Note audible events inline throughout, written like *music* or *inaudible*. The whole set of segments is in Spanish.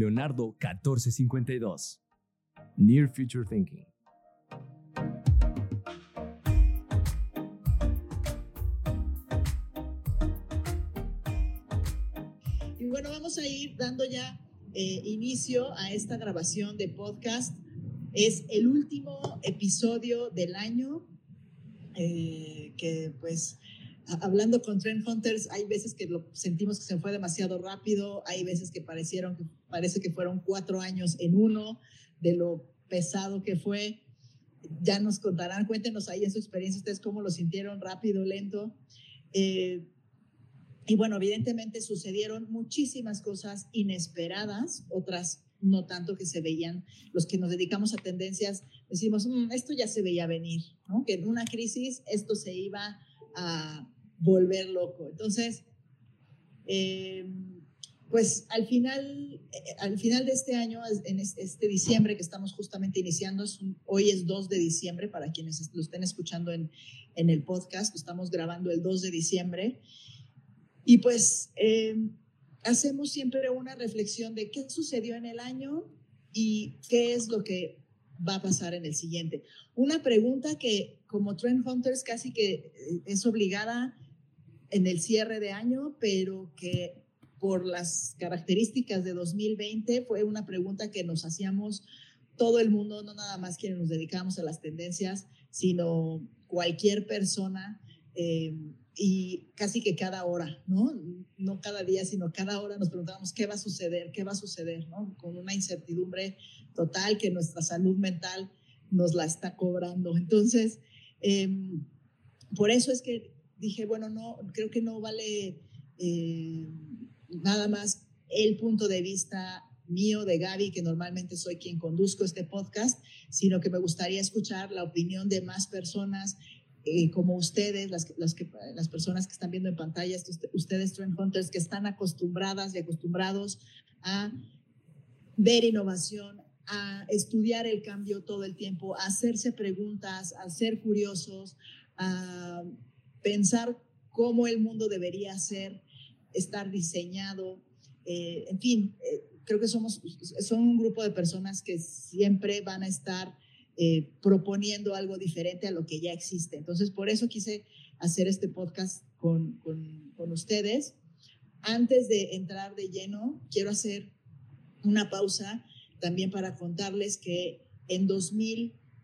Leonardo 1452. Near Future Thinking. Y bueno, vamos a ir dando ya eh, inicio a esta grabación de podcast. Es el último episodio del año eh, que pues hablando con Trend Hunters, hay veces que lo sentimos que se fue demasiado rápido, hay veces que parecieron que parece que fueron cuatro años en uno de lo pesado que fue. Ya nos contarán, cuéntenos ahí en su experiencia ustedes cómo lo sintieron, rápido, lento. Eh, y bueno, evidentemente sucedieron muchísimas cosas inesperadas, otras no tanto que se veían. Los que nos dedicamos a tendencias decimos, mm, esto ya se veía venir, que en una crisis esto se iba a volver loco. Entonces, eh, pues al final, eh, al final de este año, en este, diciembre que estamos justamente iniciando, hoy es 2 de diciembre para quienes lo estén escuchando en, en el podcast, estamos grabando el 2 de diciembre. Y pues eh, hacemos siempre una reflexión de qué sucedió en el año y qué es lo que va a pasar en el siguiente. Una pregunta que como Trend Hunters casi que es obligada en el cierre de año, pero que por las características de 2020 fue una pregunta que nos hacíamos todo el mundo, no nada más quienes nos dedicamos a las tendencias, sino cualquier persona eh, y casi que cada hora, ¿no? No cada día, sino cada hora nos preguntábamos qué va a suceder, qué va a suceder, ¿no? Con una incertidumbre total que nuestra salud mental nos la está cobrando. Entonces, em, por eso es que dije, bueno, no, creo que no vale eh, nada más el punto de vista mío, de Gaby, que normalmente soy quien conduzco este podcast, sino que me gustaría escuchar la opinión de más personas eh, como ustedes, las, las, las personas que están viendo en pantalla, ustedes, Trend Hunters, que están acostumbradas y acostumbrados a ver innovación, a estudiar el cambio todo el tiempo, a hacerse preguntas, a ser curiosos, a pensar cómo el mundo debería ser, estar diseñado. Eh, en fin, eh, creo que somos son un grupo de personas que siempre van a estar eh, proponiendo algo diferente a lo que ya existe. Entonces, por eso quise hacer este podcast con, con, con ustedes. Antes de entrar de lleno, quiero hacer una pausa también para contarles que en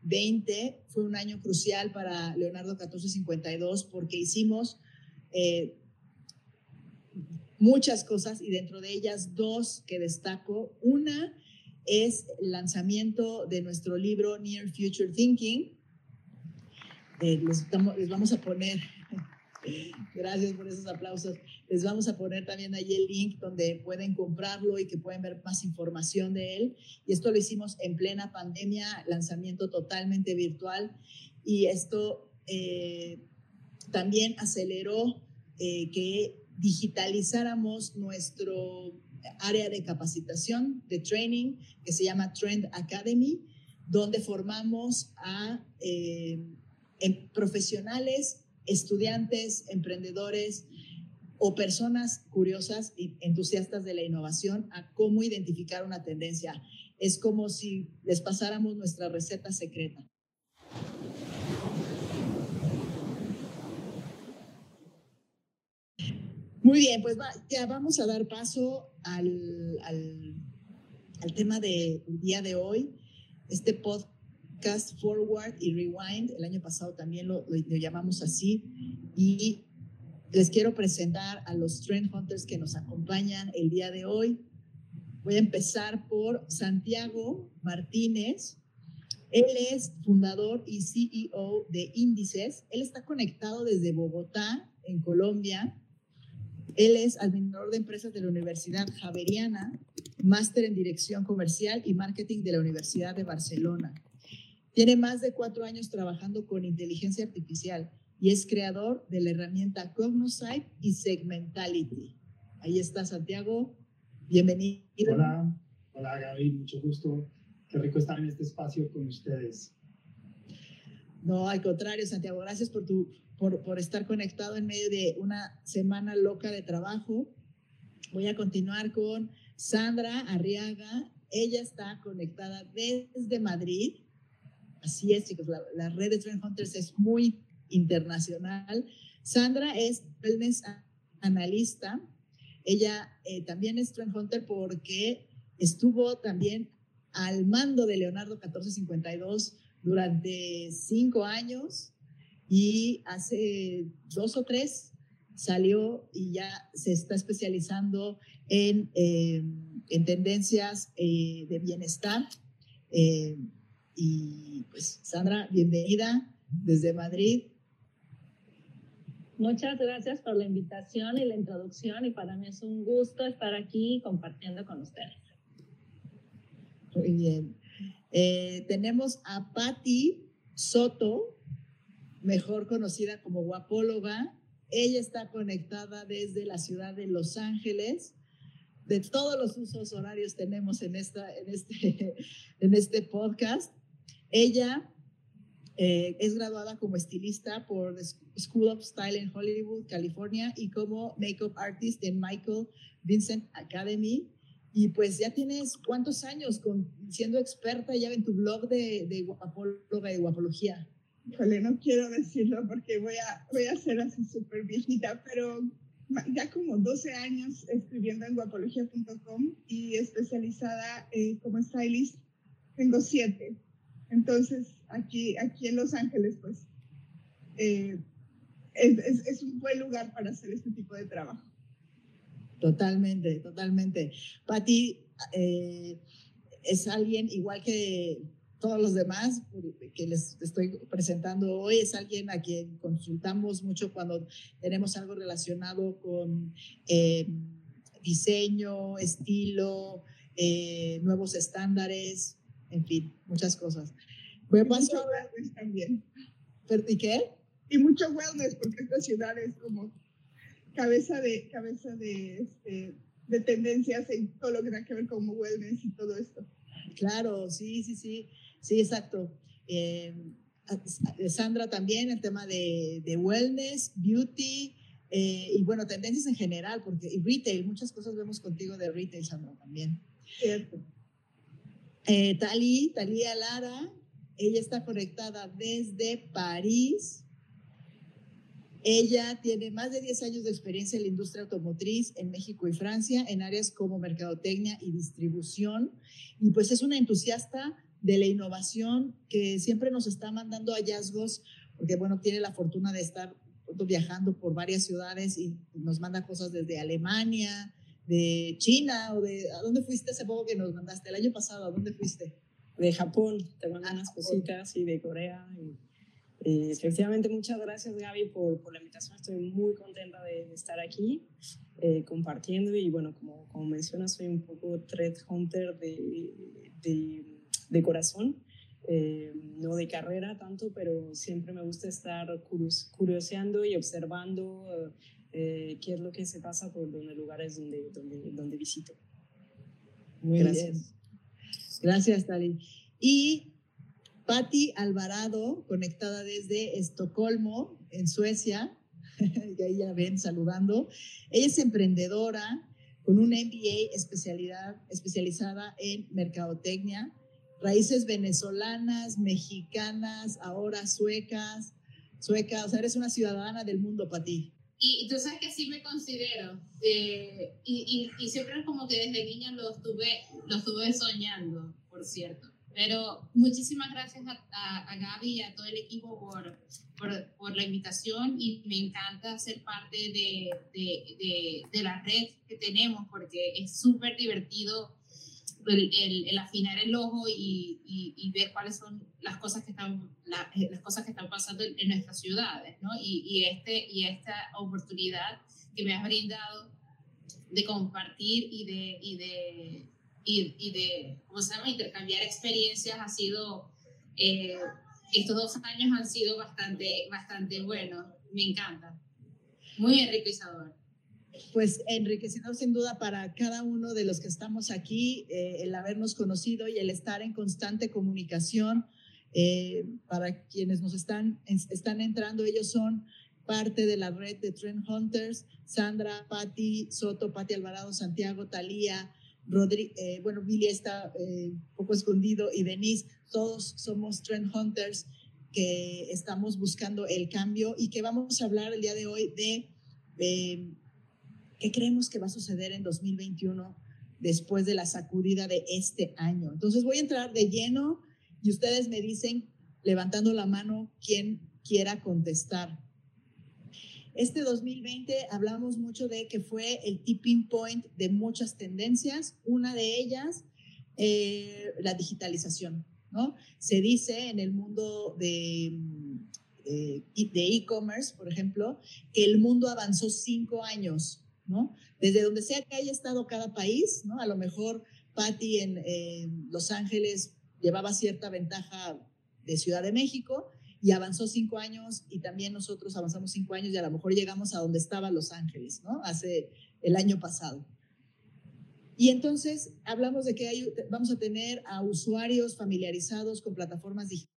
2020 fue un año crucial para Leonardo 1452 porque hicimos eh, muchas cosas y dentro de ellas dos que destaco. Una es el lanzamiento de nuestro libro Near Future Thinking. Eh, les vamos a poner Gracias por esos aplausos. Les vamos a poner también ahí el link donde pueden comprarlo y que pueden ver más información de él. Y esto lo hicimos en plena pandemia, lanzamiento totalmente virtual. Y esto eh, también aceleró eh, que digitalizáramos nuestro área de capacitación, de training, que se llama Trend Academy, donde formamos a eh, profesionales estudiantes, emprendedores o personas curiosas y entusiastas de la innovación a cómo identificar una tendencia. Es como si les pasáramos nuestra receta secreta. Muy bien, pues ya vamos a dar paso al, al, al tema del día de hoy. Este podcast Cast Forward y Rewind. El año pasado también lo, llamamos así. Y les quiero presentar a los Trend Hunters que nos acompañan el día de hoy. Voy a empezar por Santiago Martínez. Él es fundador y CEO de Índices. Él está conectado desde Bogotá, en Colombia. Él es administrador de empresas de la Universidad Javeriana, máster en dirección comercial y marketing de la Universidad de Barcelona. Tiene más de cuatro años trabajando con inteligencia artificial y es creador de la herramienta Cognosite y Segmentality. Ahí está Santiago. Bienvenido. Hola, hola Gaby, mucho gusto. Qué rico estar en este espacio con ustedes. No, al contrario, Santiago, gracias por, tu, por, por estar conectado en medio de una semana loca de trabajo. Voy a continuar con Sandra Arriaga, ella está conectada desde Madrid. Así es, chicos, la, red de Trend Hunters es muy internacional. Sandra es wellness analista. Ella eh, también es Trend Hunter porque estuvo también al mando de Leonardo 1452 durante cinco años y hace dos o tres salió y ya se está especializando en, eh, en tendencias eh, de bienestar. Eh, y pues Sandra, bienvenida desde Madrid. Muchas gracias por la invitación y la introducción y para mí es un gusto estar aquí compartiendo con ustedes. Muy bien. Eh, tenemos a Patti Soto, mejor conocida como guapóloga. Ella está conectada desde la ciudad de Los Ángeles. De todos los usos horarios tenemos en, esta, en, este, *laughs* en este podcast. Ella eh, es graduada como estilista por School of Style en Hollywood, California, y como makeup artist en Michael Vincent Academy. Y pues ya tienes cuántos años con, siendo experta ya en tu blog de, de guapóloga y guapología. Híjole, no quiero decirlo porque voy a, voy a ser así súper viejita, pero ya como 12 años escribiendo en guapología.com y especializada eh, como stylist, tengo 7. Entonces, aquí, aquí en Los Ángeles, pues, eh, es, un buen lugar para hacer este tipo de trabajo. Totalmente, totalmente. Patti eh, es alguien igual que todos los demás que les estoy presentando hoy, es alguien a quien consultamos mucho cuando tenemos algo relacionado con eh, diseño, estilo, nuevos estándares, en fin, muchas cosas. Voy a pasar wellness también. ¿Y qué? Y mucho wellness, porque esta ciudad es como cabeza de, cabeza de, este, de tendencias en todo lo que tiene que ver con wellness y todo esto. Claro, sí, sí, sí, sí, exacto. Eh, Sandra también, el tema de, de wellness, beauty eh, y bueno, tendencias en general, porque y retail, muchas cosas vemos contigo de retail, Sandra, también. Cierto. Eh, Tali, Talía Lara, ella está conectada desde París. Ella tiene más de 10 años de experiencia en la industria automotriz en México y Francia, en áreas como mercadotecnia y distribución. Y pues es una entusiasta de la innovación que siempre nos está mandando hallazgos, porque bueno, tiene la fortuna de estar viajando por varias ciudades y nos manda cosas desde Alemania, de China o de... ¿A dónde fuiste hace poco que nos mandaste? El año pasado, ¿a dónde fuiste? De Japón, te mando ah, unas cositas y de Corea. Y eh, efectivamente, muchas gracias Gaby por, por, la invitación. Estoy muy contenta de, estar aquí eh, compartiendo y bueno, como, como mencionas, soy un poco thread hunter de, de, de corazón. Eh, no de carrera tanto, pero siempre me gusta estar curioseando y observando qué es lo que se pasa por los lugares donde, donde, donde visito. Muy gracias. Bien. Gracias, Tali. Y Patti Alvarado, conectada desde Estocolmo, en Suecia, *laughs* y ahí ya ven saludando. Ella es emprendedora con un MBA especialidad, especializada en mercadotecnia, raíces venezolanas, mexicanas, ahora suecas, suecas, o sea, eres una ciudadana del mundo, Patti. Y tú sabes que sí me considero, eh, y, y, y, siempre como que desde niña lo estuve, lo estuve soñando, por cierto. Pero muchísimas gracias a, a, Gaby y a todo el equipo por, por, por, la invitación y me encanta ser parte de, de, de, la red que tenemos porque es súper divertido el, afinar el ojo y, ver cuáles son las cosas que están, las cosas que están pasando en, nuestras ciudades. ¿no? Y, este, y esta oportunidad que me has brindado de compartir y de, y de intercambiar experiencias ha sido, eh, estos dos años han sido bastante, bastante buenos, me encanta, muy enriquecedor. Pues enriquecedor sin duda para cada uno de los que estamos aquí, eh, el habernos conocido y el estar en constante comunicación. Eh, para quienes nos están, están entrando, ellos son parte de la red de Trend Hunters, Sandra, Patti Soto, Patti Alvarado, Santiago, Talía, Rodri, eh, bueno, Billy está eh, poco escondido y Denise, todos somos trend hunters que estamos buscando el cambio y que vamos a hablar el día de hoy de qué creemos que va a suceder en 2021 después de la sacudida de este año. Entonces voy a entrar de lleno y ustedes me dicen, levantando la mano, quién quiera contestar. Este 2020 hablamos mucho de que fue el tipping point de muchas tendencias. Una de ellas, eh, la digitalización. ¿no? Se dice en el mundo de eh, de e-commerce, por ejemplo, que el mundo avanzó cinco años, ¿no? Desde donde sea que haya estado cada país. A lo mejor Patty en, en Los Ángeles llevaba cierta ventaja de Ciudad de México y avanzó cinco años y también nosotros avanzamos cinco años y a lo mejor llegamos a donde estaba Los Ángeles, ¿no? Hace el año pasado. Y entonces hablamos de que hay, vamos a tener a usuarios familiarizados con plataformas digitales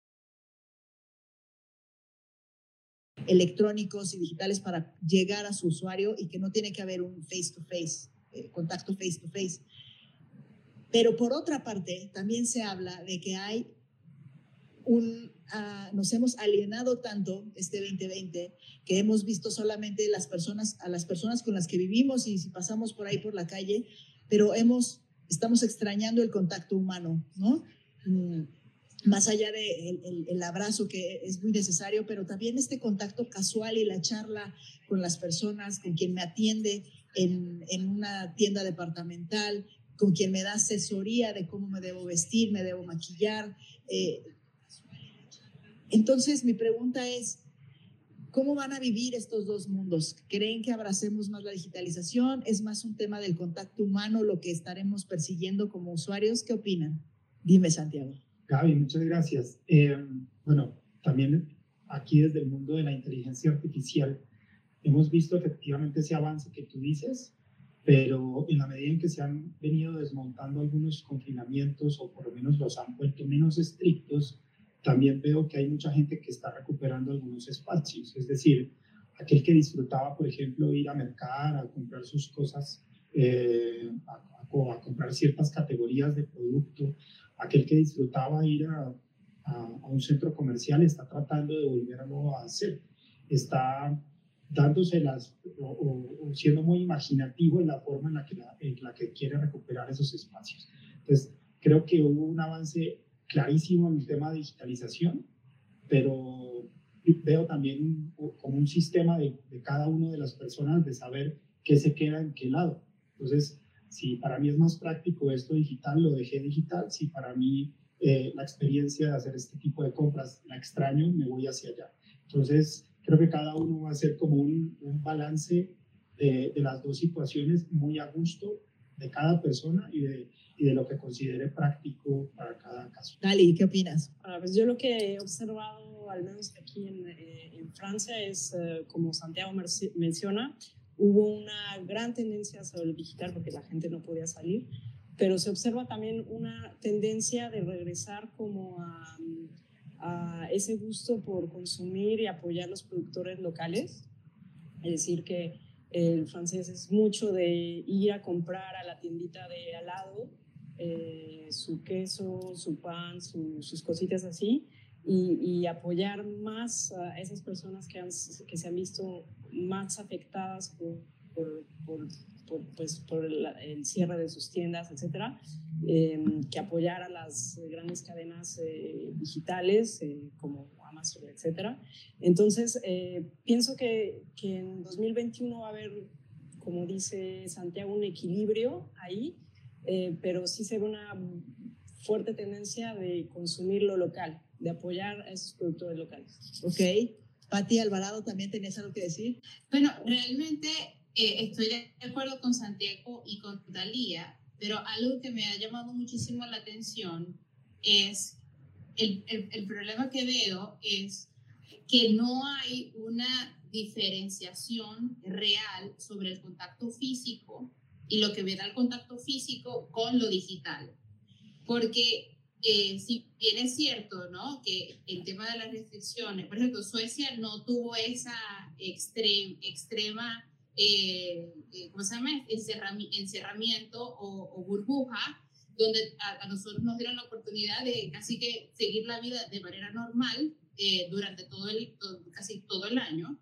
electrónicos y digitales para llegar a su usuario y que no tiene que haber un face-to-face, eh, contacto face-to-face. Pero por otra parte, también se habla de que hay un, uh, nos hemos alienado tanto este 2020 que hemos visto solamente las personas, a las personas con las que vivimos y si pasamos por ahí por la calle, pero hemos, estamos extrañando el contacto humano, ¿no? Mm, más allá del de el, abrazo que es muy necesario, pero también este contacto casual y la charla con las personas, con quien me atiende en, en, una tienda departamental, con quien me da asesoría de cómo me debo vestir, me debo maquillar. Eh. entonces, mi pregunta es, ¿cómo van a vivir estos dos mundos? ¿Creen que abracemos más la digitalización? ¿Es más un tema del contacto humano lo que estaremos persiguiendo como usuarios? ¿Qué opinan? Dime, Santiago. Gaby, muchas gracias. Eh, bueno, también aquí desde el mundo de la inteligencia artificial hemos visto efectivamente ese avance que tú dices, pero en la medida en que se han venido desmontando algunos confinamientos o por lo menos los han vuelto menos estrictos, también veo que hay mucha gente que está recuperando algunos espacios. Es decir, aquel que disfrutaba, por ejemplo, ir a mercar, a comprar sus cosas, eh, a, a, a comprar ciertas categorías de producto, aquel que disfrutaba ir a, a, un centro comercial está tratando de volverlo a hacer. Está dándose las o, o, siendo muy imaginativo en la forma en la, que la, en la que quiere recuperar esos espacios. Entonces, creo que hubo un avance clarísimo en el tema de digitalización, pero veo también como un sistema de, de cada una de las personas de saber qué se queda en qué lado. Entonces, si para mí es más práctico esto digital, lo dejé digital. Si para mí eh, la experiencia de hacer este tipo de compras la extraño, me voy hacia allá. Entonces, creo que cada uno va a hacer como un, un balance de, de, las dos situaciones muy a gusto de cada persona y de, y de lo que considere práctico para cada caso. Dali, ¿qué opinas? Ah, pues yo lo que he observado, al menos aquí en, eh, en Francia, es, eh, como Santiago menciona, hubo una gran tendencia sobre el digital porque la gente no podía salir, pero se observa también una tendencia de regresar como a, a ese gusto por consumir y apoyar los productores locales. Es decir, que el francés es mucho de ir a comprar a la tiendita de al lado eh, su queso, su pan, su, sus cositas así, y, y, apoyar más a esas personas que, han, que se han visto más afectadas por, por, por, por pues, por el, cierre de sus tiendas, etcétera, eh, que apoyar a las grandes cadenas eh, digitales eh, como Amazon, etcétera. Entonces, eh, pienso que, que en 2021 va a haber, como dice Santiago, un equilibrio ahí, eh, pero sí se ve una fuerte tendencia de consumir lo local, de apoyar a esos productores locales. Ok. Pati Alvarado, ¿también tenías algo que decir? Bueno, realmente eh, estoy de acuerdo con Santiago y con Talía, pero algo que me ha llamado muchísimo la atención es el, el, el problema que veo es que no hay una diferenciación real sobre el contacto físico y lo que me da el contacto físico con lo digital. Porque eh, si bien es cierto, ¿no? Que el tema de las restricciones, por ejemplo, Suecia no tuvo esa extrem, extrema eh, eh, ¿cómo se llama? encerramiento o, burbuja, donde a, nosotros nos dieron la oportunidad de casi que seguir la vida de manera normal eh, durante todo el, casi todo el año,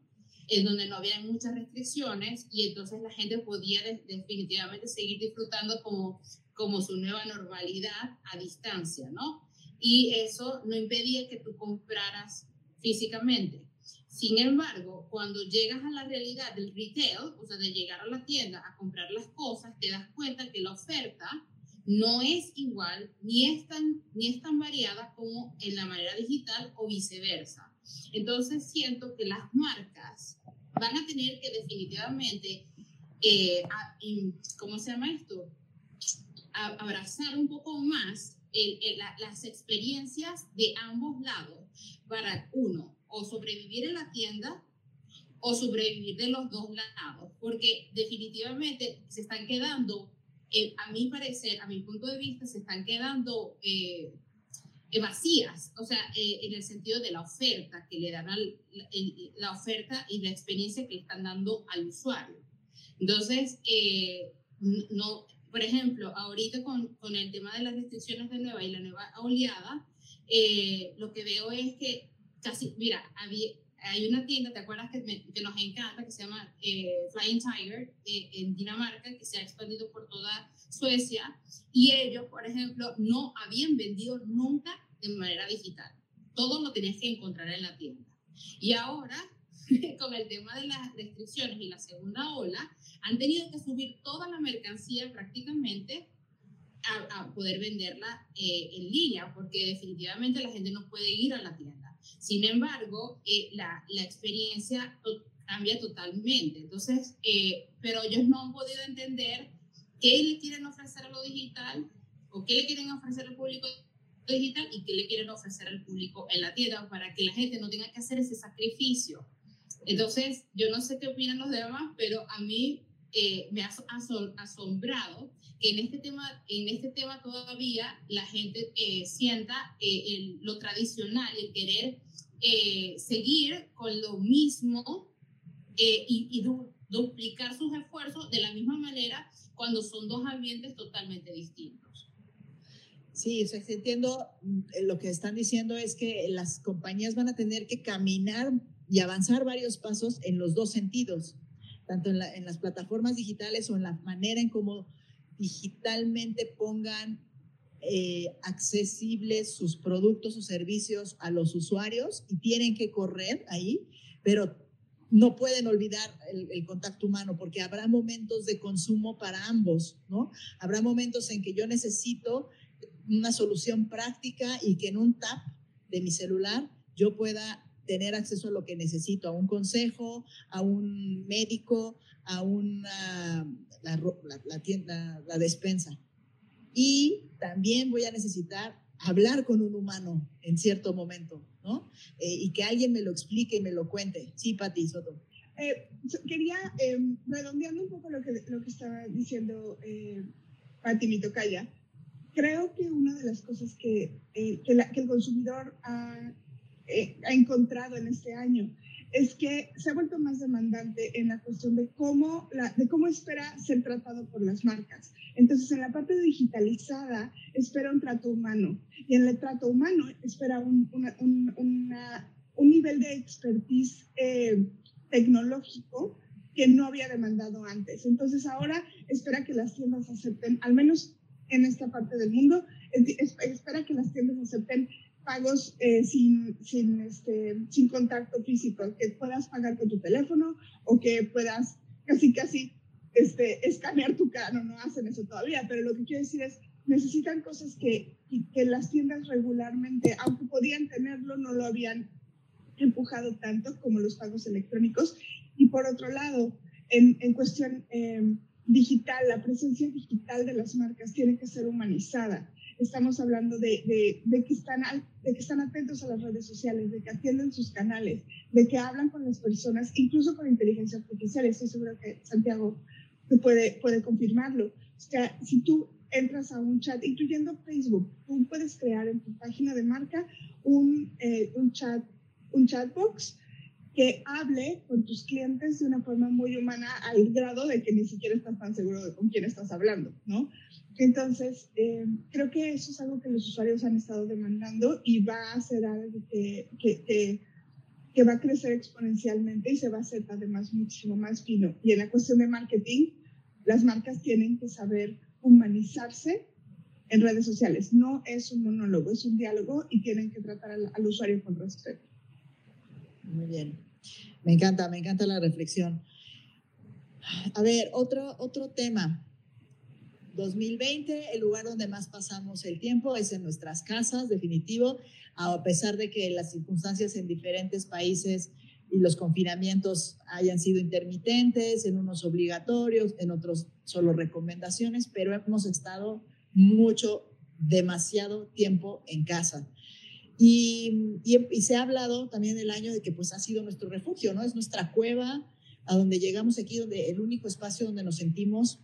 en donde no había muchas restricciones y entonces la gente podía definitivamente seguir disfrutando como, como su nueva normalidad a distancia, ¿no? Y eso no impedía que tú compraras físicamente. Sin embargo, cuando llegas a la realidad del retail, o sea, de llegar a la tienda a comprar las cosas, te das cuenta que la oferta no es igual ni es tan, ni es tan variada como en la manera digital o viceversa. Entonces siento que las marcas van a tener que definitivamente, eh, ¿cómo se llama esto? Abrazar un poco más las experiencias de ambos lados para uno, o sobrevivir en la tienda o sobrevivir de los dos lados, porque definitivamente se están quedando, eh, a mi parecer, a mi punto de vista, se están quedando eh, vacías, o sea, eh, en el sentido de la oferta que le dan al, la oferta y la experiencia que le están dando al usuario. Entonces, no, por ejemplo, ahorita con, con, el tema de las restricciones de nueva y la nueva oleada, eh, lo que veo es que casi, mira, había, hay una tienda, ¿te acuerdas que, que nos encanta, que se llama eh, Flying Tiger eh, en Dinamarca, que se ha expandido por toda Suecia? Y ellos, por ejemplo, no habían vendido nunca de manera digital. Todo lo tenías que encontrar en la tienda. Y ahora, *laughs* con el tema de las restricciones y la segunda ola, han tenido que subir toda la mercancía prácticamente a, poder venderla eh, en línea, porque definitivamente la gente no puede ir a la tienda. Sin embargo, eh, la, la, experiencia cambia totalmente. Entonces, eh, pero ellos no han podido entender qué le quieren ofrecer a lo digital o qué le quieren ofrecer al público digital y qué le quieren ofrecer al público en la tienda para que la gente no tenga que hacer ese sacrificio. Entonces, yo no sé qué opinan los demás, pero a mí eh, me ha asombrado que en este tema, en este tema todavía la gente eh, sienta eh, lo tradicional, el querer seguir con lo mismo y, duplicar sus esfuerzos de la misma manera cuando son dos ambientes totalmente distintos. Sí, entiendo lo que están diciendo es que las compañías van a tener que caminar y avanzar varios pasos en los dos sentidos tanto en, las plataformas digitales o en la manera en cómo digitalmente pongan eh, accesibles sus productos o servicios a los usuarios y tienen que correr ahí, pero no pueden olvidar el, contacto humano porque habrá momentos de consumo para ambos, ¿no? Habrá momentos en que yo necesito una solución práctica y que en un tap de mi celular yo pueda tener acceso a lo que necesito, a un consejo, a un médico, a una, la, la, tienda, la despensa. Y también voy a necesitar hablar con un humano en cierto momento, ¿no? Eh, y que alguien me lo explique y me lo cuente. Sí, Pati Soto. Eh, quería, em, redondeando un poco lo que, lo que estaba diciendo eh, Pati Mitocaya, creo que una de las cosas que, eh, que, que el consumidor ha eh, ha encontrado en este año es que se ha vuelto más demandante en la cuestión de cómo, la, de cómo espera ser tratado por las marcas. Entonces, en la parte digitalizada espera un trato humano y en el trato humano espera un, un nivel de expertise eh, tecnológico que no había demandado antes. Entonces, ahora espera que las tiendas acepten, al menos en esta parte del mundo, espera que las tiendas acepten pagos eh, sin, sin, este, sin contacto físico, que puedas pagar con tu teléfono o que puedas casi, casi este, escanear tu cara. No, no hacen eso todavía, pero lo que quiero decir es, necesitan cosas que, que las tiendas regularmente, aunque podían tenerlo, no lo habían empujado tanto como los pagos electrónicos. Y por otro lado, en, en cuestión eh, digital, la presencia digital de las marcas tiene que ser humanizada estamos hablando de, de, que están, de que están atentos a las redes sociales, de que atienden sus canales, de que hablan con las personas, incluso con inteligencia artificial. Estoy seguro que Santiago puede, puede confirmarlo. O sea, si tú entras a un chat, incluyendo Facebook, tú puedes crear en tu página de marca un, eh, un chat, un chatbox que hable con tus clientes de una forma muy humana al grado de que ni siquiera estás tan seguro de con quién estás hablando, ¿no? Entonces, eh, creo que eso es algo que los usuarios han estado demandando y va a ser algo que, que, que, va a crecer exponencialmente y se va a hacer además muchísimo más fino. Y en la cuestión de marketing, las marcas tienen que saber humanizarse en redes sociales. No es un monólogo, es un diálogo y tienen que tratar al, al usuario con respeto. Muy bien. Me encanta, me encanta la reflexión. A ver, otro, otro tema. 2020, el lugar donde más pasamos el tiempo es en nuestras casas, definitivo, a pesar de que las circunstancias en diferentes países y los confinamientos hayan sido intermitentes, en unos obligatorios, en otros solo recomendaciones, pero hemos estado mucho, demasiado tiempo en casa. Y, y, se ha hablado también el año de que pues ha sido nuestro refugio, ¿no? Es nuestra cueva a donde llegamos aquí, donde el único espacio donde nos sentimos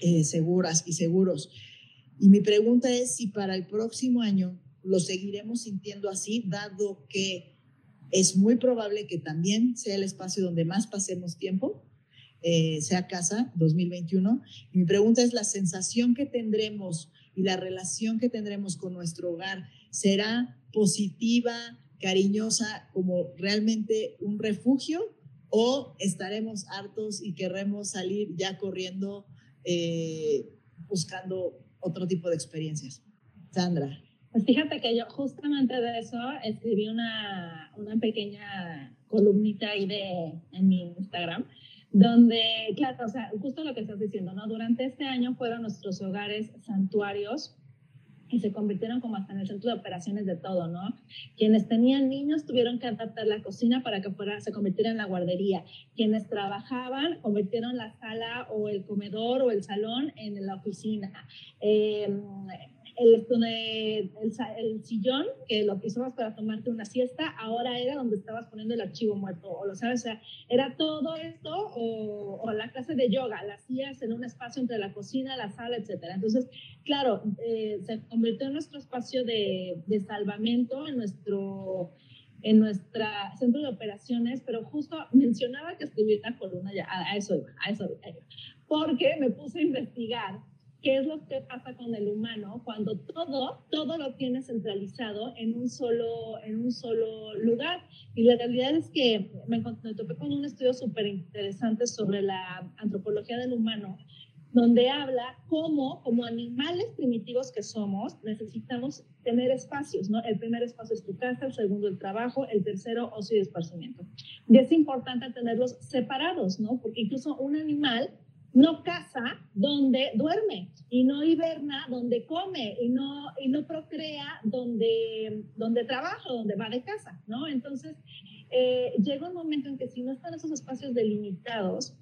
eh, seguras y seguros. Y mi pregunta es si para el próximo año lo seguiremos sintiendo así, dado que es muy probable que también sea el espacio donde más pasemos tiempo, eh, sea casa 2021. Y mi pregunta es la sensación que tendremos y la relación que tendremos con nuestro hogar será positiva, cariñosa, como realmente un refugio, o estaremos hartos y querremos salir ya corriendo eh, buscando otro tipo de experiencias. Sandra. Pues fíjate que yo justamente de eso escribí una, una pequeña columnita ahí de, en mi Instagram, donde, claro, o sea, justo lo que estás diciendo, ¿no? Durante este año fueron nuestros hogares santuarios y se convirtieron como hasta en el centro de operaciones de todo, ¿no? Quienes tenían niños tuvieron que adaptar la cocina para que fuera, se convirtiera en la guardería. Quienes trabajaban convirtieron la sala o el comedor o el salón en la oficina. Eh, el, el, sillón que lo usabas para tomarte una siesta, ahora era donde estabas poniendo el archivo muerto, o lo sabes, o sea, era todo esto, o, o la clase de yoga, la hacías en un espacio entre la cocina, la sala, etcétera. Entonces, claro, eh, se convirtió en nuestro espacio de, de salvamento, en nuestro en nuestra centro de operaciones, pero justo mencionaba que escribí una columna, ya, a, eso iba, a eso iba, porque me puse a investigar qué es lo que pasa con el humano cuando todo, todo lo tiene centralizado en un solo, en un solo lugar. Y la realidad es que me, me topé con un estudio súper interesante sobre la antropología del humano, donde habla cómo, como animales primitivos que somos, necesitamos tener espacios, ¿no? El primer espacio es tu casa, el segundo el trabajo, el tercero ocio y esparcimiento. Y es importante tenerlos separados, ¿no? Porque incluso un animal no caza donde duerme y no hiberna donde come y no, y no procrea donde, donde trabaja, donde va de casa, ¿no? Entonces, eh, llega un momento en que si no están esos espacios delimitados,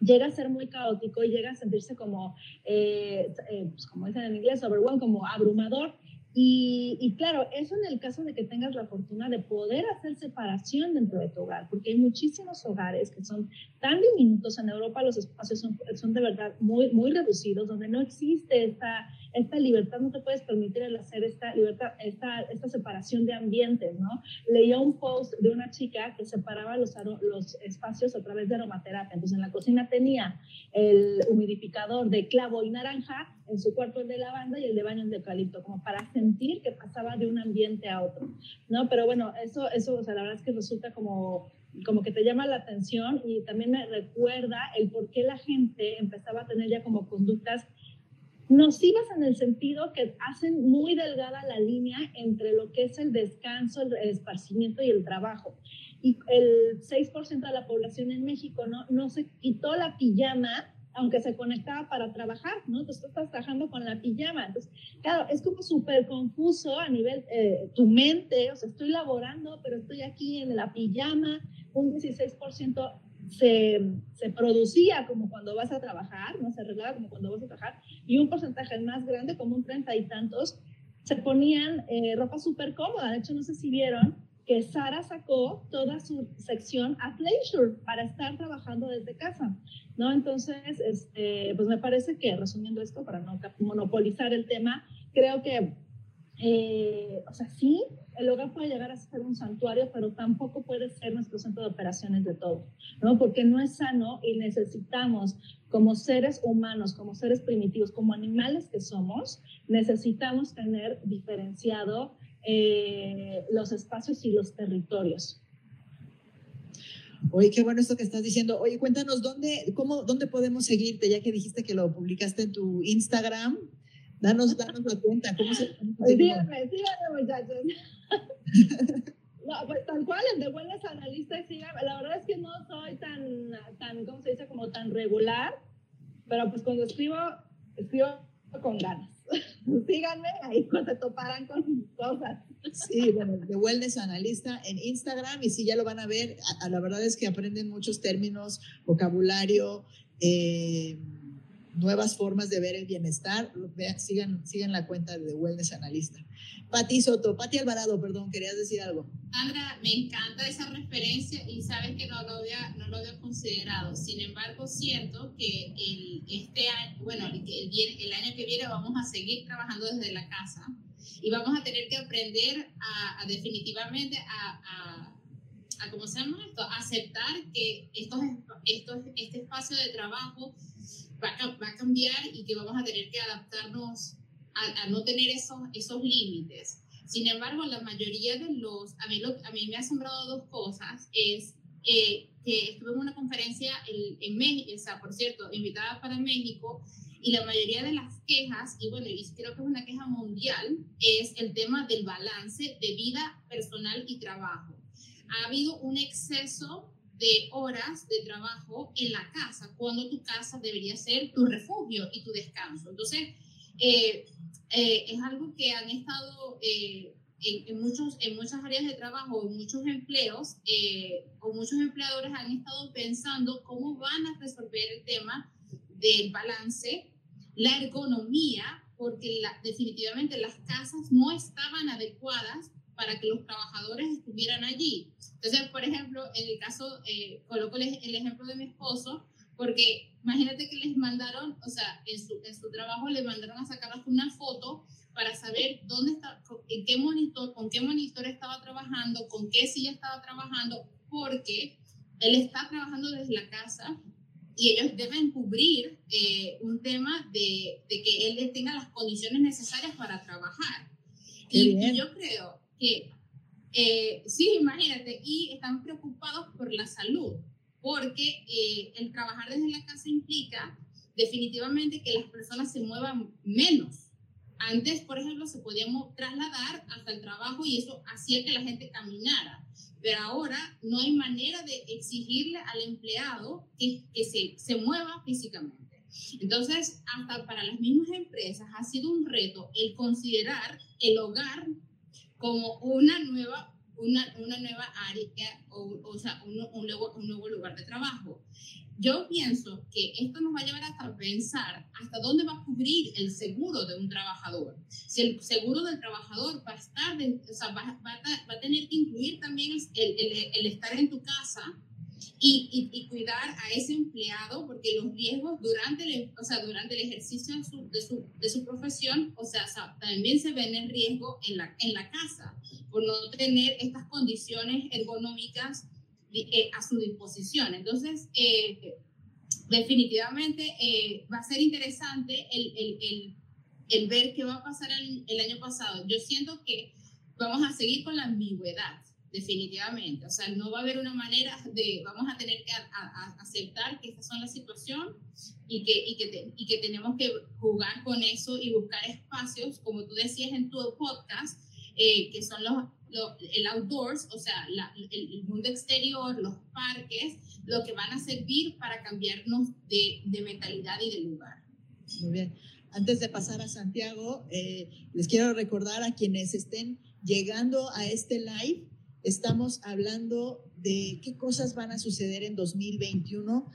llega a ser muy caótico y llega a sentirse como, eh, eh, pues como dicen en inglés, overwhelmed, como abrumador y, claro, eso en el caso de que tengas la fortuna de poder hacer separación dentro de tu hogar, porque hay muchísimos hogares que son tan diminutos. En Europa los espacios son, son de verdad muy, muy reducidos, donde no existe esta, esta libertad, no te puedes permitir el hacer esta libertad, esta, esta separación de ambientes, ¿no? Leía un post de una chica que separaba los, los espacios a través de aromaterapia. Entonces en la cocina tenía el humidificador de clavo y naranja, en su cuarto el de lavanda y el de baño de eucalipto, como para sentir que pasaba de un ambiente a otro, ¿no? Pero bueno, eso, eso o sea, la verdad es que resulta como, como que te llama la atención y también me recuerda el por qué la gente empezaba a tener ya como conductas nocivas en el sentido que hacen muy delgada la línea entre lo que es el descanso, el esparcimiento y el trabajo. Y el 6% de la población en México no, no se quitó la pijama aunque se conectaba para trabajar, ¿no? Entonces tú estás trabajando con la pijama. Entonces, claro, es como súper confuso a nivel, eh, tu mente, o sea, estoy laborando, pero estoy aquí en la pijama, un 16% se, se, producía como cuando vas a trabajar, ¿no? Se arreglaba como cuando vas a trabajar, y un porcentaje más grande, como un treinta y tantos, se ponían eh, ropa súper cómoda. De hecho, no sé si vieron, que Sara sacó toda su sección a Leisure para estar trabajando desde casa, ¿no? Entonces, este, pues me parece que, resumiendo esto, para no monopolizar el tema, creo que eh, o sea, sí, el hogar puede llegar a ser un santuario, pero tampoco puede ser nuestro centro de operaciones de todo, ¿no? Porque no es sano y necesitamos, como seres humanos, como seres primitivos, como animales que somos, necesitamos tener diferenciado eh, los espacios y los territorios. Oye, qué bueno esto que estás diciendo. Oye, cuéntanos dónde, cómo, dónde podemos seguirte, ya que dijiste que lo publicaste en tu Instagram. Danos, danos la cuenta. ¿Cómo se, Díganme, díganme, muchachos. *laughs* no, pues tal cual, el de buenas analistas, síganme. La verdad es que no soy tan, tan, ¿cómo se dice? Como tan regular, pero pues cuando escribo, escribo con ganas. *laughs* Síganme, ahí se toparán con cosas. Sí, bueno, de Wellness Analista en Instagram y sí, ya lo van a ver. A, a la verdad es que aprenden muchos términos, vocabulario, eh, nuevas formas de ver el bienestar. Sigan, sigan la cuenta de Wellness Analista. Pati Soto, Pati Alvarado, perdón, querías decir algo. Sandra, me encanta esa referencia y sabes que no lo había, no lo había considerado. Sin embargo, siento que el, este año, bueno, el, el, año que viene vamos a seguir trabajando desde la casa y vamos a tener que aprender a, definitivamente a, a, a, ¿cómo se llama esto? Aceptar que estos, estos, este espacio de trabajo va va a cambiar y que vamos a tener que adaptarnos a, a, no tener esos, esos límites. Sin embargo, la mayoría de los, a mí, lo, a mí me ha asombrado dos cosas, es eh, que estuve en una conferencia en, en México, o sea, por cierto, invitada para México, y la mayoría de las quejas, y bueno, y creo que es una queja mundial, es el tema del balance de vida personal y trabajo. Ha habido un exceso de horas de trabajo en la casa, cuando tu casa debería ser tu refugio y tu descanso. Entonces, eh, eh, es algo que han estado eh, en, muchos, en muchas áreas de trabajo, en muchos empleos, eh, o muchos empleadores han estado pensando cómo van a resolver el tema del balance, la ergonomía, porque definitivamente las casas no estaban adecuadas para que los trabajadores estuvieran allí. Entonces, por ejemplo, en el caso, eh, coloco el, el, ejemplo de mi esposo, porque imagínate que les mandaron, o sea, en su, en su trabajo le mandaron a sacar una foto para saber dónde está, en qué monitor, con qué monitor estaba trabajando, con qué silla estaba trabajando, porque él está trabajando desde la casa y ellos deben cubrir eh, un tema de, de, que él tenga las condiciones necesarias para trabajar. Y, y, yo creo que, eh, sí, imagínate, y están preocupados por la salud, porque eh, el trabajar desde la casa implica definitivamente que las personas se muevan menos. Antes, por ejemplo, se podíamos trasladar hasta el trabajo y eso hacía que la gente caminara pero ahora no hay manera de exigirle al empleado que, que se, se mueva físicamente. Entonces, hasta para las mismas empresas ha sido un reto el considerar el hogar como una nueva, una, una nueva área, o, o sea, un, un, nuevo, un nuevo lugar de trabajo yo pienso que esto nos va a llevar hasta pensar hasta dónde va a cubrir el seguro de un trabajador. Si el seguro del trabajador va a estar, o sea, va, va, va, a, tener que incluir también el, el, el estar en tu casa y, y, y, cuidar a ese empleado, porque los riesgos durante el, o sea, durante el ejercicio de su, de su, de su profesión, o sea, también se ven en riesgo en la, en la casa, por no tener estas condiciones ergonómicas eh, a su disposición. Entonces, eh, definitivamente eh, va a ser interesante el, el, el, el, ver qué va a pasar el, el año pasado. Yo siento que vamos a seguir con la ambigüedad, definitivamente. O sea, no va a haber una manera de, vamos a tener que aceptar que estas son la situación y que, y, que y que tenemos que jugar con eso y buscar espacios, como tú decías en tu podcast, eh, que son los lo, el outdoors, o sea, el, mundo exterior, los parques, lo que van a servir para cambiarnos de, de mentalidad y de lugar. Muy bien. Antes de pasar a Santiago, eh, les quiero recordar a quienes estén llegando a este live, estamos hablando de qué cosas van a suceder en 2021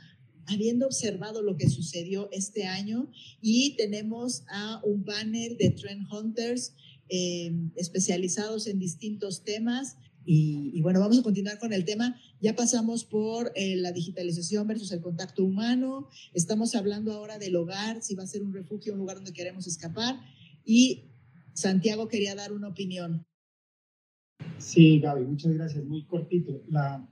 habiendo observado lo que sucedió este año y tenemos a un banner de Trend Hunters eh, especializados en distintos temas. Y, y, bueno, vamos a continuar con el tema. Ya pasamos por eh, la digitalización versus el contacto humano. Estamos hablando ahora del hogar, si va a ser un refugio, un lugar donde queremos escapar. Y Santiago quería dar una opinión. Sí, Gaby, muchas gracias. Muy cortito. La,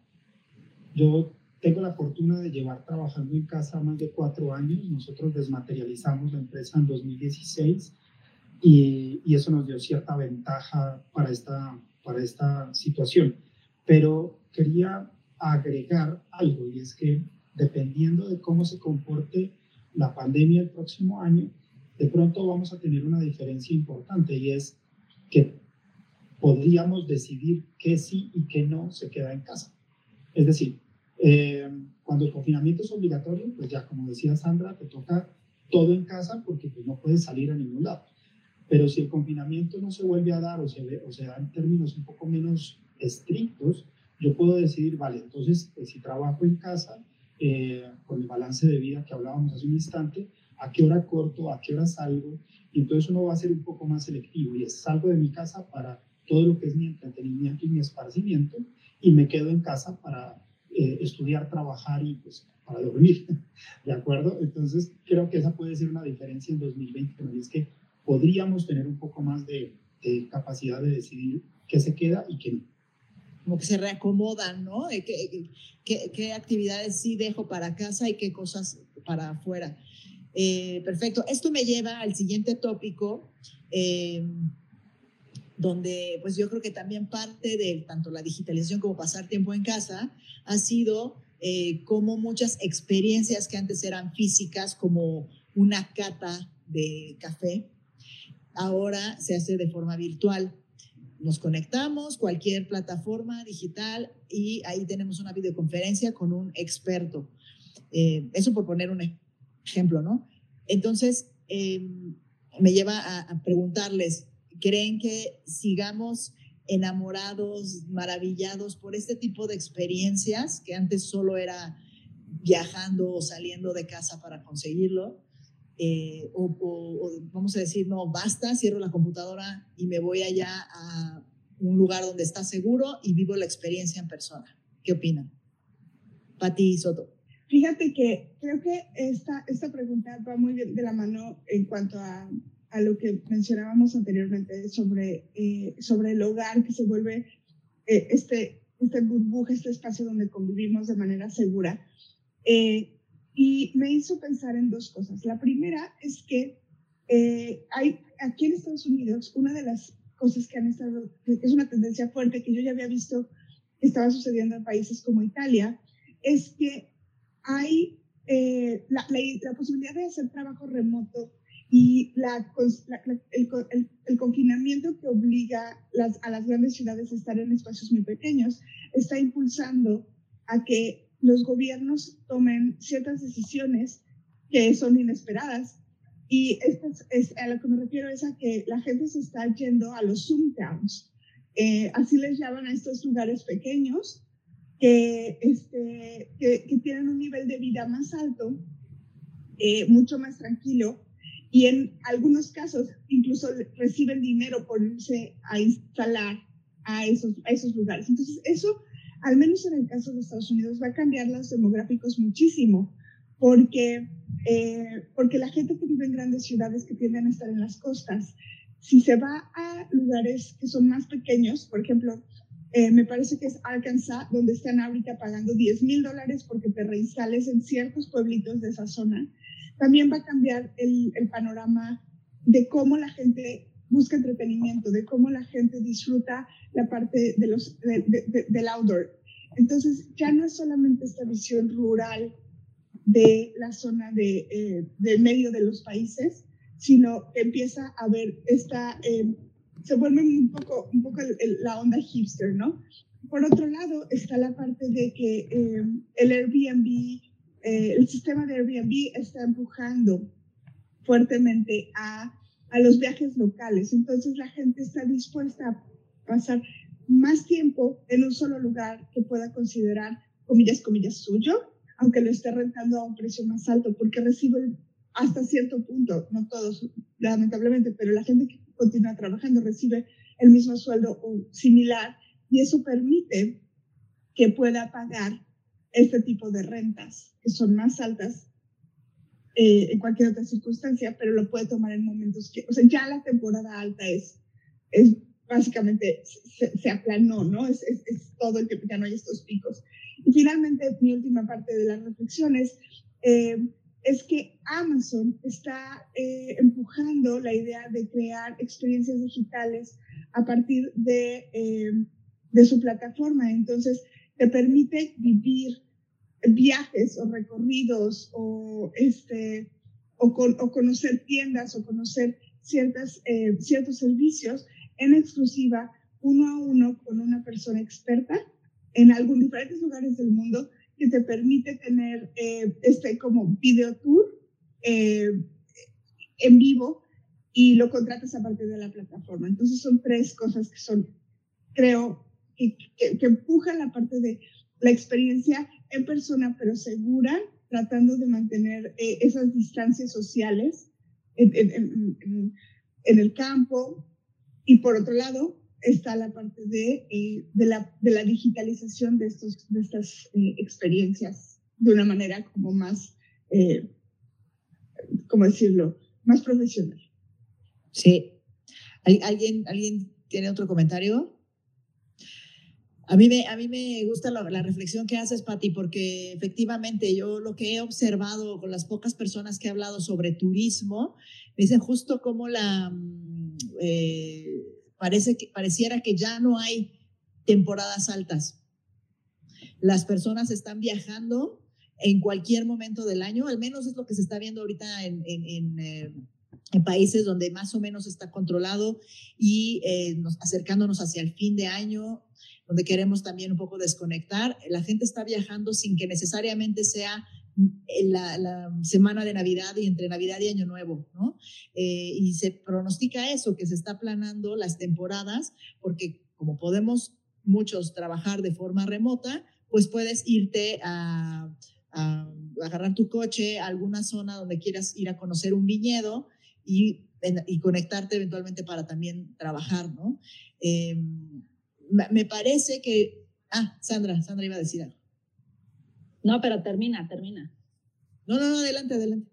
yo tengo la fortuna de llevar trabajando en casa más de cuatro años. Nosotros desmaterializamos la empresa en 2016 y, y eso nos dio cierta ventaja para esta, para esta situación. Pero quería agregar algo y es que dependiendo de cómo se comporte la pandemia el próximo año, de pronto vamos a tener una diferencia importante y es que podríamos decidir qué sí y qué no se queda en casa. Es decir, eh, cuando el confinamiento es obligatorio, pues ya como decía Sandra, te toca todo en casa porque pues, no puedes salir a ningún lado. Pero si el confinamiento no se vuelve a dar o se, o se da en términos un poco menos estrictos, yo puedo decidir, vale, entonces pues, si trabajo en casa, eh, con el balance de vida que hablábamos hace un instante, a qué hora corto, a qué hora salgo, y entonces uno va a ser un poco más selectivo y es salgo de mi casa para todo lo que es mi entretenimiento y mi esparcimiento y me quedo en casa para eh, estudiar, trabajar y pues para dormir, *laughs* ¿de acuerdo? Entonces creo que esa puede ser una diferencia en 2020, y es que podríamos tener un poco más de, de capacidad de decidir qué se queda y qué no como que se reacomodan, ¿no? ¿Qué, qué, qué actividades sí dejo para casa y qué cosas para afuera? Eh, perfecto. Esto me lleva al siguiente tópico, eh, donde pues yo creo que también parte de tanto la digitalización como pasar tiempo en casa ha sido eh, como muchas experiencias que antes eran físicas, como una cata de café, ahora se hace de forma virtual. Nos conectamos, cualquier plataforma digital, y ahí tenemos una videoconferencia con un experto. eso por poner un ejemplo, ¿no? Entonces, em, me lleva a, preguntarles, ¿creen que sigamos enamorados, maravillados por este tipo de experiencias que antes solo era viajando o saliendo de casa para conseguirlo? Eh, o, vamos a decir, no, basta, cierro la computadora y me voy allá a un lugar donde está seguro y vivo la experiencia en persona. ¿Qué opinan? Pati Soto. Fíjate que creo que esta, esta pregunta va muy de la mano en cuanto a, a lo que mencionábamos anteriormente sobre, eh, sobre el hogar que se vuelve eh, este, este burbuja, este espacio donde convivimos de manera segura. Eh, y me hizo pensar en dos cosas. La primera es que hay aquí en Estados Unidos una de las cosas que han estado, es una tendencia fuerte que yo ya había visto que estaba sucediendo en países como Italia, es que hay eh, la, la, posibilidad de hacer trabajo remoto y la, el, el, confinamiento que obliga las, a las grandes ciudades a estar en espacios muy pequeños está impulsando a que los gobiernos tomen ciertas decisiones que son inesperadas. Y esto es, a lo que me refiero es a que la gente se está yendo a los Zoom towns. Eh, así les llaman a estos lugares pequeños, que, este, que, tienen un nivel de vida más alto, eh, mucho más tranquilo, y en algunos casos incluso reciben dinero por irse a instalar a esos, a esos lugares. Entonces, eso, al menos en el caso de Estados Unidos, va a cambiar los demográficos muchísimo, porque, eh, porque la gente que vive en grandes ciudades que tienden a estar en las costas, si se va a lugares que son más pequeños, por ejemplo, eh, me parece que es Arkansas, donde están ahorita pagando 10 mil dólares porque te reinstales en ciertos pueblitos de esa zona. También va a cambiar el, el panorama de cómo la gente busca entretenimiento, de cómo la gente disfruta la parte de los, del outdoor. Entonces, ya no es solamente esta visión rural de la zona de, eh, del medio de los países, sino que empieza a ver esta eh, se vuelve un poco, un poco la onda hipster, ¿no? Por otro lado, está la parte de que eh, el Airbnb, eh, el sistema de Airbnb está empujando fuertemente a, a los viajes locales. Entonces la gente está dispuesta a pasar más tiempo en un solo lugar que pueda considerar, comillas, comillas, suyo, aunque lo esté rentando a un precio más alto, porque recibe hasta cierto punto, no todos, lamentablemente, pero la gente que continúa trabajando, recibe el mismo sueldo o similar y eso permite que pueda pagar este tipo de rentas que son más altas eh, en cualquier otra circunstancia, pero lo puede tomar en momentos que, o sea, ya la temporada alta es es básicamente se, aplanó, ¿no? Es, es, todo el que ya no hay estos picos. Y finalmente, mi última parte de las reflexiones eh, es que Amazon está eh, empujando la idea de crear experiencias digitales a partir de, eh, de su plataforma. Entonces, te permite vivir viajes o recorridos o, este, o, con, o conocer tiendas o conocer ciertas, eh, ciertos servicios en exclusiva uno a uno con una persona experta en algún diferentes lugares del mundo que te permite tener eh, este como video tour eh, en vivo y lo contratas a partir de la plataforma. Entonces son tres cosas que son, creo, que, que, empujan la parte de la experiencia en persona, pero segura, tratando de mantener eh, esas distancias sociales en, el campo. Y por otro lado, está la parte de, eh, de, la, de, la, digitalización de, estos, de estas eh, experiencias de una manera como más, ¿cómo decirlo?, más profesional. Sí. ¿Alguien, ¿Alguien tiene otro comentario? A mí me, a mí me gusta la, reflexión que haces, Patti, porque efectivamente yo lo que he observado con las pocas personas que he hablado sobre turismo, me dicen justo como la, mm, eh, parece que, pareciera que ya no hay temporadas altas. Las personas están viajando en cualquier momento del año, al menos es lo que se está viendo ahorita en, en, eh, países donde más o menos está controlado y eh, acercándonos hacia el fin de año, donde queremos también un poco desconectar. La gente está viajando sin que necesariamente sea la, la, semana de Navidad y entre Navidad y Año Nuevo, ¿no? Eh, y se pronostica eso, que se está planando las temporadas, porque como podemos muchos trabajar de forma remota, pues puedes irte a, agarrar tu coche a alguna zona donde quieras ir a conocer un viñedo y, conectarte eventualmente para también trabajar, ¿no? Eh, me parece que... Ah, Sandra, Sandra iba a decir algo. No, pero termina, termina. No, no, no, adelante, adelante.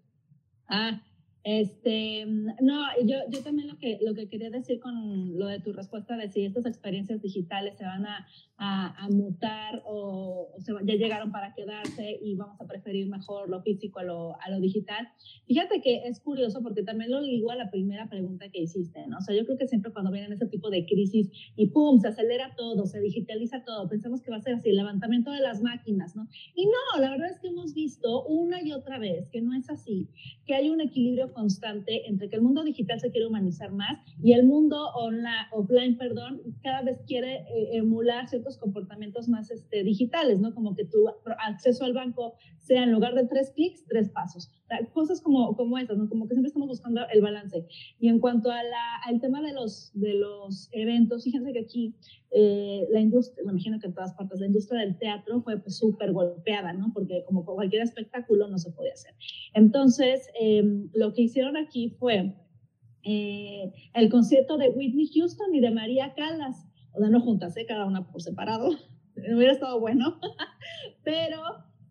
Ah, este, no, yo, yo también lo que, lo que quería decir con lo de tu respuesta de si estas experiencias digitales se van a, a, mutar o, se, ya llegaron para quedarse y vamos a preferir mejor lo físico a lo, a lo digital. Fíjate que es curioso porque también lo ligo a la primera pregunta que hiciste, ¿no? O sea, yo creo que siempre cuando vienen ese tipo de crisis y pum, se acelera todo, se digitaliza todo, pensamos que va a ser así, el levantamiento de las máquinas, ¿no? Y no, la verdad es que hemos visto una y otra vez que no es así, que hay un equilibrio constante entre que el mundo digital se quiere humanizar más y el mundo online, offline, perdón, cada vez quiere eh, emular ciertos comportamientos más este, digitales, ¿no? Como que tu acceso al banco sea en lugar de tres clics, tres pasos. Cosas como, como esas, ¿no? Como que siempre estamos buscando el balance. Y en cuanto a la, al tema de los, de los eventos, fíjense que aquí eh, la industria, me imagino que en todas partes, la industria del teatro fue pues, súper golpeada, ¿no? Porque como cualquier espectáculo no se podía hacer. Entonces, em, lo que hicieron aquí fue eh, el concierto de Whitney Houston y de María Callas o sea, no juntas, ¿eh? cada una por separado, *laughs* hubiera estado bueno, *laughs* pero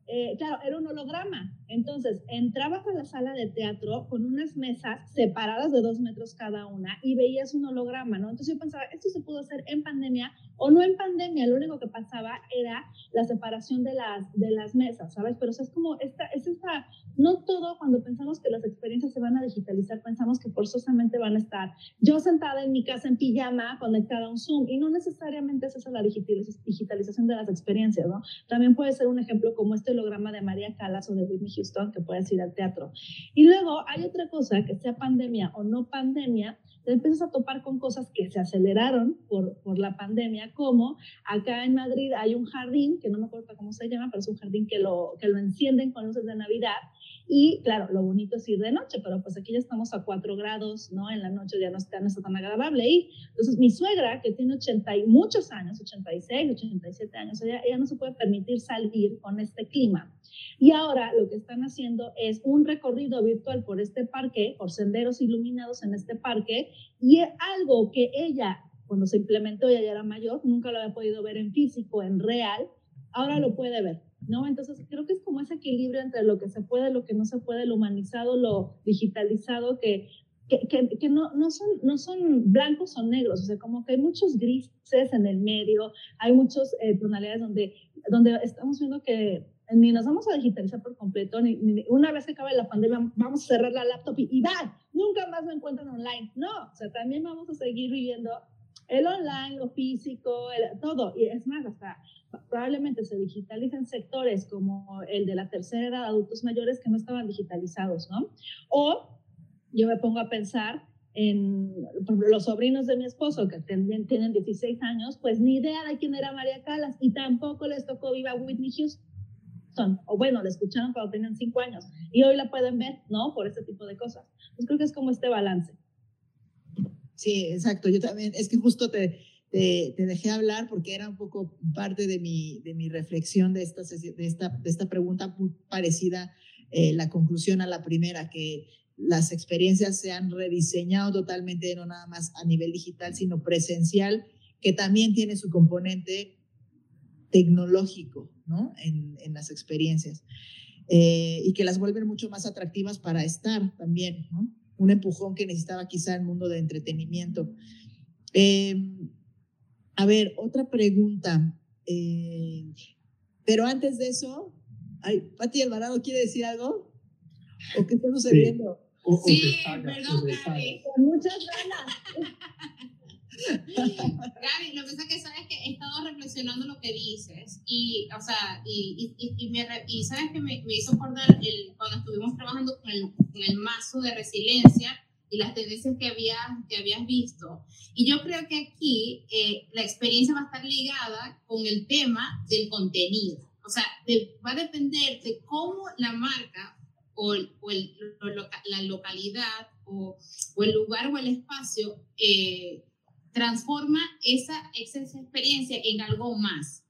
eh, claro, era un holograma. Entonces, entrabas a la sala de teatro con unas mesas separadas de dos metros cada una y veías un holograma, ¿no? Entonces yo pensaba, esto se pudo hacer en pandemia o no en pandemia, lo único que pasaba era la separación de las, de las mesas, ¿sabes? Pero es como, esta, es esta, no todo cuando pensamos que las experiencias se van a digitalizar, pensamos que forzosamente van a estar yo sentada en mi casa en pijama conectada a un Zoom y no necesariamente es esa la digitalización de las experiencias, ¿no? También puede ser un ejemplo como este holograma de María Callas o de Whitney Houston que puedes ir al teatro. Y luego hay otra cosa, que sea pandemia o no pandemia, te empiezas a topar con cosas que se aceleraron por, por la pandemia, como acá en Madrid hay un jardín, que no me acuerdo cómo se llama, pero es un jardín que lo, que lo encienden con luces de Navidad. Y claro, lo bonito es ir de noche, pero pues aquí ya estamos a 4 grados, ¿no? En la noche ya no está, no está tan agradable. Y entonces mi suegra, que tiene 80 y muchos años, 86, 87 años, ella, ella no se puede permitir salir con este clima. Y ahora lo que están haciendo es un recorrido virtual por este parque, por senderos iluminados en este parque, y algo que ella, cuando se implementó, ella ya era mayor, nunca lo había podido ver en físico, en real, ahora lo puede ver, ¿no? Entonces creo que es como ese equilibrio entre lo que se puede, lo que no se puede, lo humanizado, lo digitalizado, que que, que, no, no, son, no son blancos o negros, o sea, como que hay muchos grises en el medio, hay muchas eh, tonalidades donde, donde estamos viendo que ni nos vamos a digitalizar por completo, ni, una vez que acabe la pandemia vamos a cerrar la laptop y, y nunca más lo encuentran online. No, o sea, también vamos a seguir viviendo el online, lo físico, todo. Y es más, hasta probablemente se digitalicen sectores como el de la tercera edad, adultos mayores que no estaban digitalizados, ¿no? O yo me pongo a pensar en los sobrinos de mi esposo, que también tienen 16 años, pues ni idea de quién era María Calas y tampoco les tocó viva Whitney Houston. O bueno, la escucharon cuando tenían 5 años y hoy la pueden ver, ¿no? Por ese tipo de cosas. Pues creo que es como este balance. Sí, exacto. Yo también, es que justo te, dejé hablar porque era un poco parte de mi, reflexión de esta, de de esta pregunta muy parecida, eh, la conclusión a la primera, que las experiencias se han rediseñado totalmente, no nada más a nivel digital, sino presencial, que también tiene su componente tecnológico ¿no? en, en las experiencias eh, y que las vuelven mucho más atractivas para estar también, ¿no? Un empujón que necesitaba quizá el mundo de entretenimiento. Em, a ver, otra pregunta. Eh, pero antes de eso, ay, Pati Alvarado quiere decir algo. ¿O qué está sucediendo? Sí, perdón, Gaby. muchas ganas. Gaby, lo que pasa es que sabes que he estado reflexionando lo que dices y, o sea, y, y, y, me, y sabes que me, me hizo acordar el, cuando estuvimos trabajando con el, con el mazo de resiliencia y las tendencias que, había, que habías visto. Y yo creo que aquí eh, la experiencia va a estar ligada con el tema del contenido. O sea, va a depender de cómo la marca o, o el, la localidad o, o, el lugar o el espacio eh, transforma esa, esa experiencia en algo más.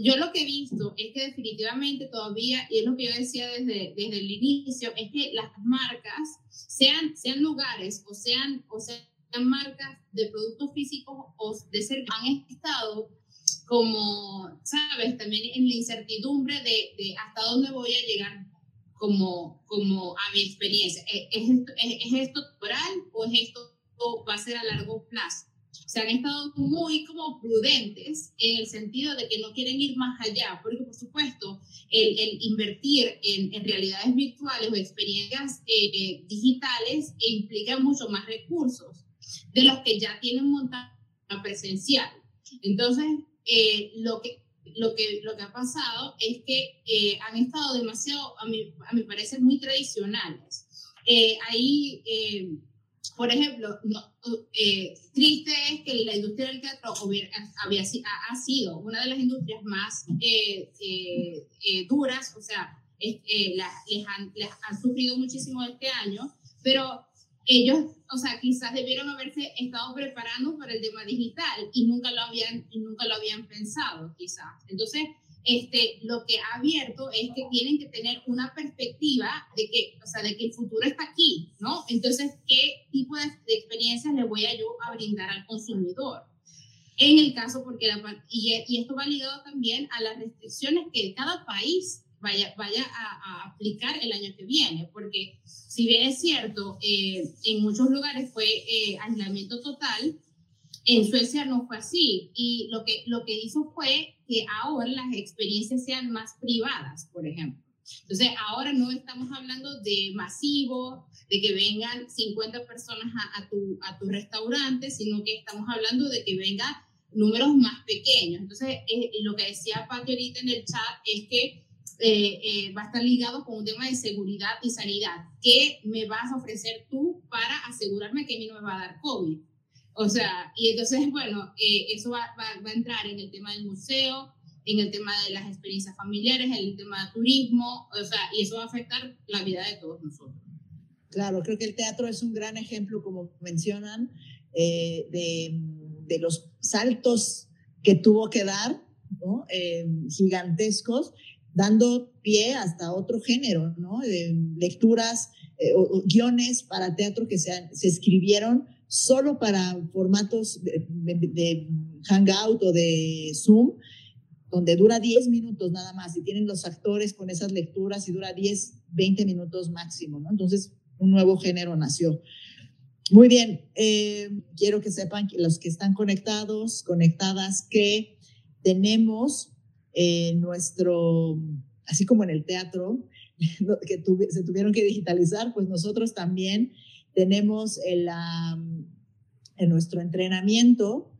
Yo lo que he visto es que definitivamente todavía, y es lo que yo decía desde, desde el inicio, es que las marcas, sean, sean lugares o sean, o sean marcas de productos físicos o de ser, han estado como, sabes, también en la incertidumbre de, hasta dónde voy a llegar como, como a mi experiencia. ¿Es, esto, es, es esto temporal o es esto va a ser a largo plazo? Se han estado muy como prudentes en el sentido de que no quieren ir más allá, porque por supuesto el, el invertir en, en, realidades virtuales o experiencias eh, eh, digitales implica mucho más recursos de los que ya tienen montada presencial. Entonces, eh, lo, que, lo, que, lo que ha pasado es que eh, han estado demasiado, a mi, a mi parecer, muy tradicionales. Eh, ahí por ejemplo, no, eh, triste es que la industria del teatro hubiera, había, ha, sido una de las industrias más eh, eh, duras, o sea, la, les, han, les, han, sufrido muchísimo este año, pero ellos, o sea, quizás debieron haberse estado preparando para el tema digital y nunca lo habían, nunca lo habían pensado, quizás. Entonces, este, lo que ha abierto es que tienen que tener una perspectiva de que, o sea, de que el futuro está aquí, ¿no? Entonces, ¿qué tipo de, experiencias le voy a yo a brindar al consumidor? En el caso, porque la, y, y, esto va ligado también a las restricciones que cada país vaya, vaya a, a aplicar el año que viene, porque si bien es cierto, eh, en muchos lugares fue eh, aislamiento total, en Suecia no fue así y lo que, lo que hizo fue que ahora las experiencias sean más privadas, por ejemplo. Entonces, ahora no estamos hablando de masivo, de que vengan 50 personas a, a, tu, a tu restaurante, sino que estamos hablando de que vengan números más pequeños. Entonces, eh, lo que decía Pati ahorita en el chat es que eh, eh, va a estar ligado con un tema de seguridad y sanidad. ¿Qué me vas a ofrecer tú para asegurarme que a mí no me va a dar COVID? O sea, y entonces, bueno, eh, eso va, va, va, a entrar en el tema del museo, en el tema de las experiencias familiares, en el tema del turismo, o sea, y eso va a afectar la vida de todos nosotros. Claro, creo que el teatro es un gran ejemplo, como mencionan, eh, de, de, los saltos que tuvo que dar, ¿no? eh, gigantescos, dando pie hasta otro género, ¿no? De lecturas eh, o, guiones para teatro que se, se escribieron solo para formatos de, Hangout o de Zoom, donde dura 10 minutos nada más y tienen los actores con esas lecturas y dura 10, 20 minutos máximo, ¿no? Entonces, un nuevo género nació. Muy bien, eh, quiero que sepan los que están conectados, conectadas, que tenemos eh, nuestro, así como en el teatro, *laughs* que se tuvieron que digitalizar, pues nosotros también tenemos en, nuestro entrenamiento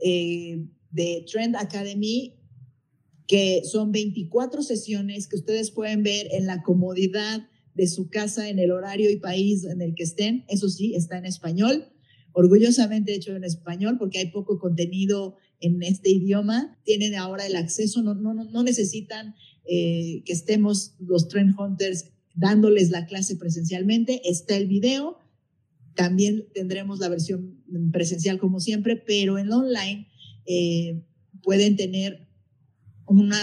eh, de Trend Academy, que son 24 sesiones que ustedes pueden ver en la comodidad de su casa, en el horario y país en el que estén. Eso sí, está en español, orgullosamente hecho en español, porque hay poco contenido en este idioma. Tienen ahora el acceso, no, no, no necesitan eh, que estemos los Trend Hunters dándoles la clase presencialmente. Está el video. También tendremos la versión presencial como siempre, pero en online eh, pueden tener una,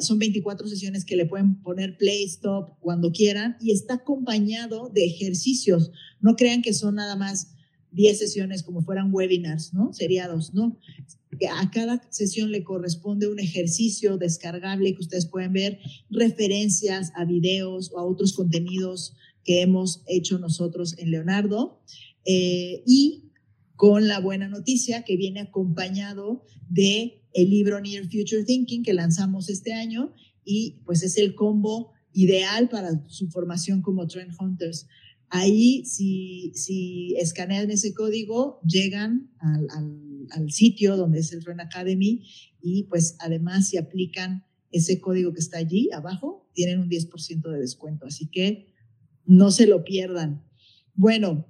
son 24 sesiones que le pueden poner play, stop cuando quieran y está acompañado de ejercicios. No crean que son nada más 10 sesiones como fueran webinars, ¿no? Seriados, ¿no? A cada sesión le corresponde un ejercicio descargable que ustedes pueden ver, referencias a videos o a otros contenidos que hemos hecho nosotros en Leonardo. Eh, y con la buena noticia que viene acompañado de el libro Near Future Thinking que lanzamos este año y pues es el combo ideal para su formación como Trend Hunters. Ahí, si, si escanean ese código, llegan al, al, sitio donde es el Trend Academy y pues además si aplican ese código que está allí abajo, tienen un 10% de descuento. Así que no se lo pierdan. Bueno,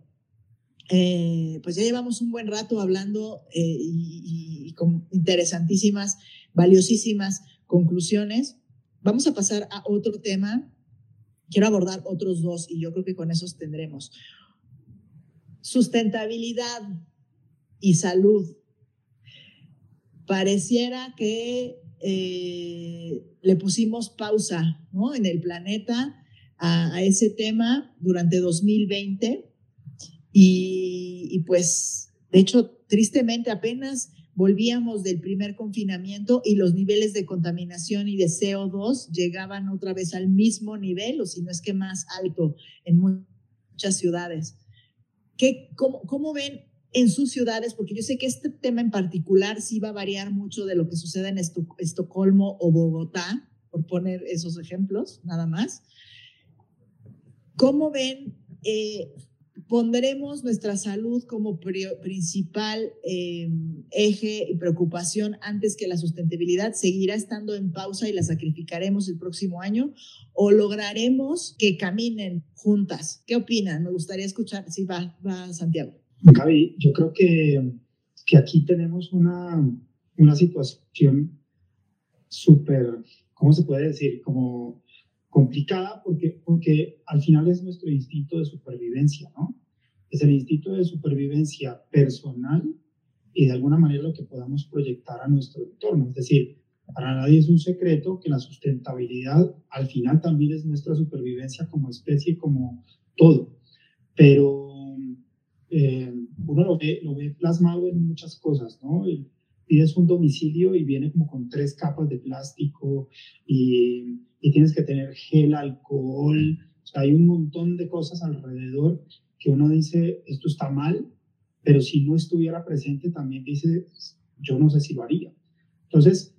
eh, pues ya llevamos un buen rato hablando eh, y, con interesantísimas, valiosísimas conclusiones. Vamos a pasar a otro tema. Quiero abordar otros dos y yo creo que con esos tendremos. Sustentabilidad y salud. Pareciera que eh, le pusimos pausa ¿no? en el planeta a, a ese tema durante 2020 y, pues, de hecho, tristemente apenas volvíamos del primer confinamiento y los niveles de contaminación y de CO2 llegaban otra vez al mismo nivel, o si no es que más alto, en muchas ciudades. ¿Qué, cómo, cómo, ven en sus ciudades? Porque yo sé que este tema en particular sí va a variar mucho de lo que sucede en Estocolmo o Bogotá, por poner esos ejemplos, nada más. ¿Cómo ven eh, pondremos nuestra salud como principal em, eje y preocupación antes que la sustentabilidad, seguirá estando en pausa y la sacrificaremos el próximo año o lograremos que caminen juntas. ¿Qué opinan? Me gustaría escuchar. Sí, va, va Santiago. Gaby, yo creo que, que aquí tenemos una, una situación súper, ¿cómo se puede decir? Como complicada porque, porque al final es nuestro instinto de supervivencia, ¿no? Es el instinto de supervivencia personal y de alguna manera lo que podamos proyectar a nuestro entorno. Es decir, para nadie es un secreto que la sustentabilidad al final también es nuestra supervivencia como especie, como todo. Pero eh, uno lo ve, lo ve plasmado en muchas cosas, ¿no? pides un domicilio y viene como con tres capas de plástico y, y tienes que tener gel, alcohol, o sea, hay un montón de cosas alrededor que uno dice, esto está mal, pero si no estuviera presente también dice, yo no sé si lo haría. Entonces,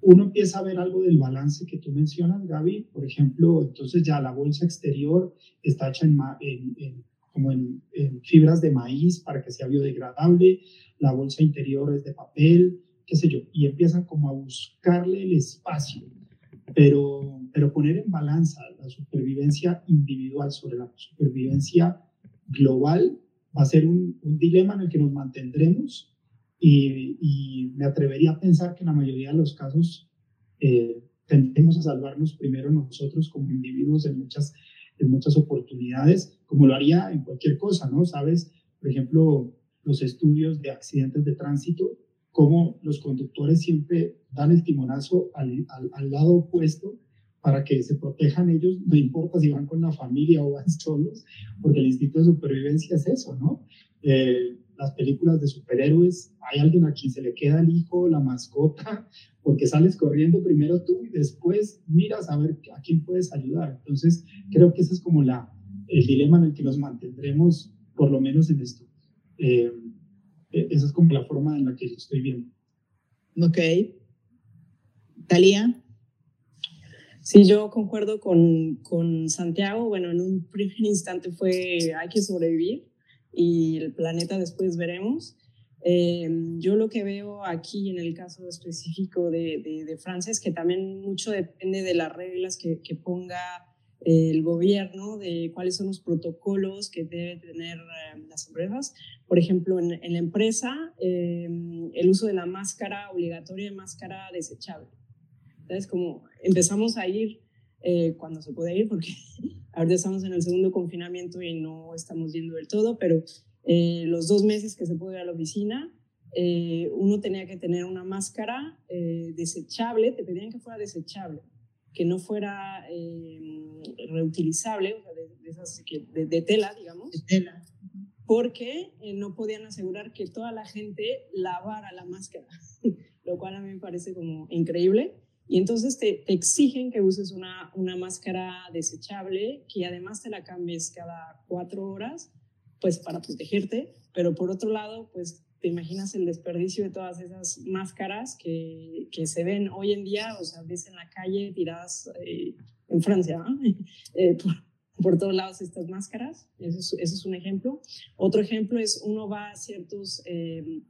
uno empieza a ver algo del balance que tú mencionas, Gaby. Por ejemplo, entonces ya la bolsa exterior está hecha en, como en, fibras de maíz para que sea biodegradable, la bolsa interior es de papel, qué sé yo, y empiezan como a buscarle el espacio, pero, pero poner en balanza la supervivencia individual sobre la supervivencia global va a ser un, dilema en el que nos mantendremos y, me atrevería a pensar que en la mayoría de los casos eh, tendemos a salvarnos primero nosotros como individuos en muchas, en muchas oportunidades, como lo haría en cualquier cosa, ¿no? Sabes, por ejemplo, los estudios de accidentes de tránsito, cómo los conductores siempre dan el timonazo al, al, al lado opuesto para que se protejan ellos, no importa si van con la familia o van *laughs* solos, porque el instinto de supervivencia es eso, ¿no? Eh, las películas de superhéroes, hay alguien a quien se le queda el hijo, la mascota, porque sales corriendo primero tú y después miras a ver a quién puedes ayudar. Entonces, creo que ese es como la, el dilema en el que nos mantendremos por lo menos en esto. Eh, esa es como la forma en la que lo estoy viendo. Ok. Talía. Sí, yo concuerdo con, con Santiago. Bueno, en un primer instante fue hay que sobrevivir y el planeta después veremos. Eh, yo lo que veo aquí en el caso específico de, de, Francia es que también mucho depende de las reglas que, que ponga el gobierno, de cuáles son los protocolos que deben tener eh, las empresas. Por ejemplo, en, en la empresa, eh, el uso de la máscara obligatoria máscara desechable. Entonces, como empezamos a ir cuando se puede ir, porque *laughs* ahora estamos en el segundo confinamiento y no estamos yendo del todo, pero eh, los dos meses que se pudo ir a la oficina, eh, uno tenía que tener una máscara eh, desechable, te pedían que fuera desechable, que no fuera reutilizable, o sea, de, de, tela, digamos. De tela. Porque no podían asegurar que toda la gente lavara la máscara, *laughs* lo cual a mí me parece como increíble. Y entonces te, te, exigen que uses una, una máscara desechable, que además te la cambies cada cuatro horas pues para protegerte, pero por otro lado, pues te imaginas el desperdicio de todas esas máscaras que, que se ven hoy en día, o sea, ves en la calle tiradas eh, en Francia, *laughs* eh, por, por, todos lados estas máscaras, eso es, es, un ejemplo. Otro ejemplo es uno va a ciertos eh,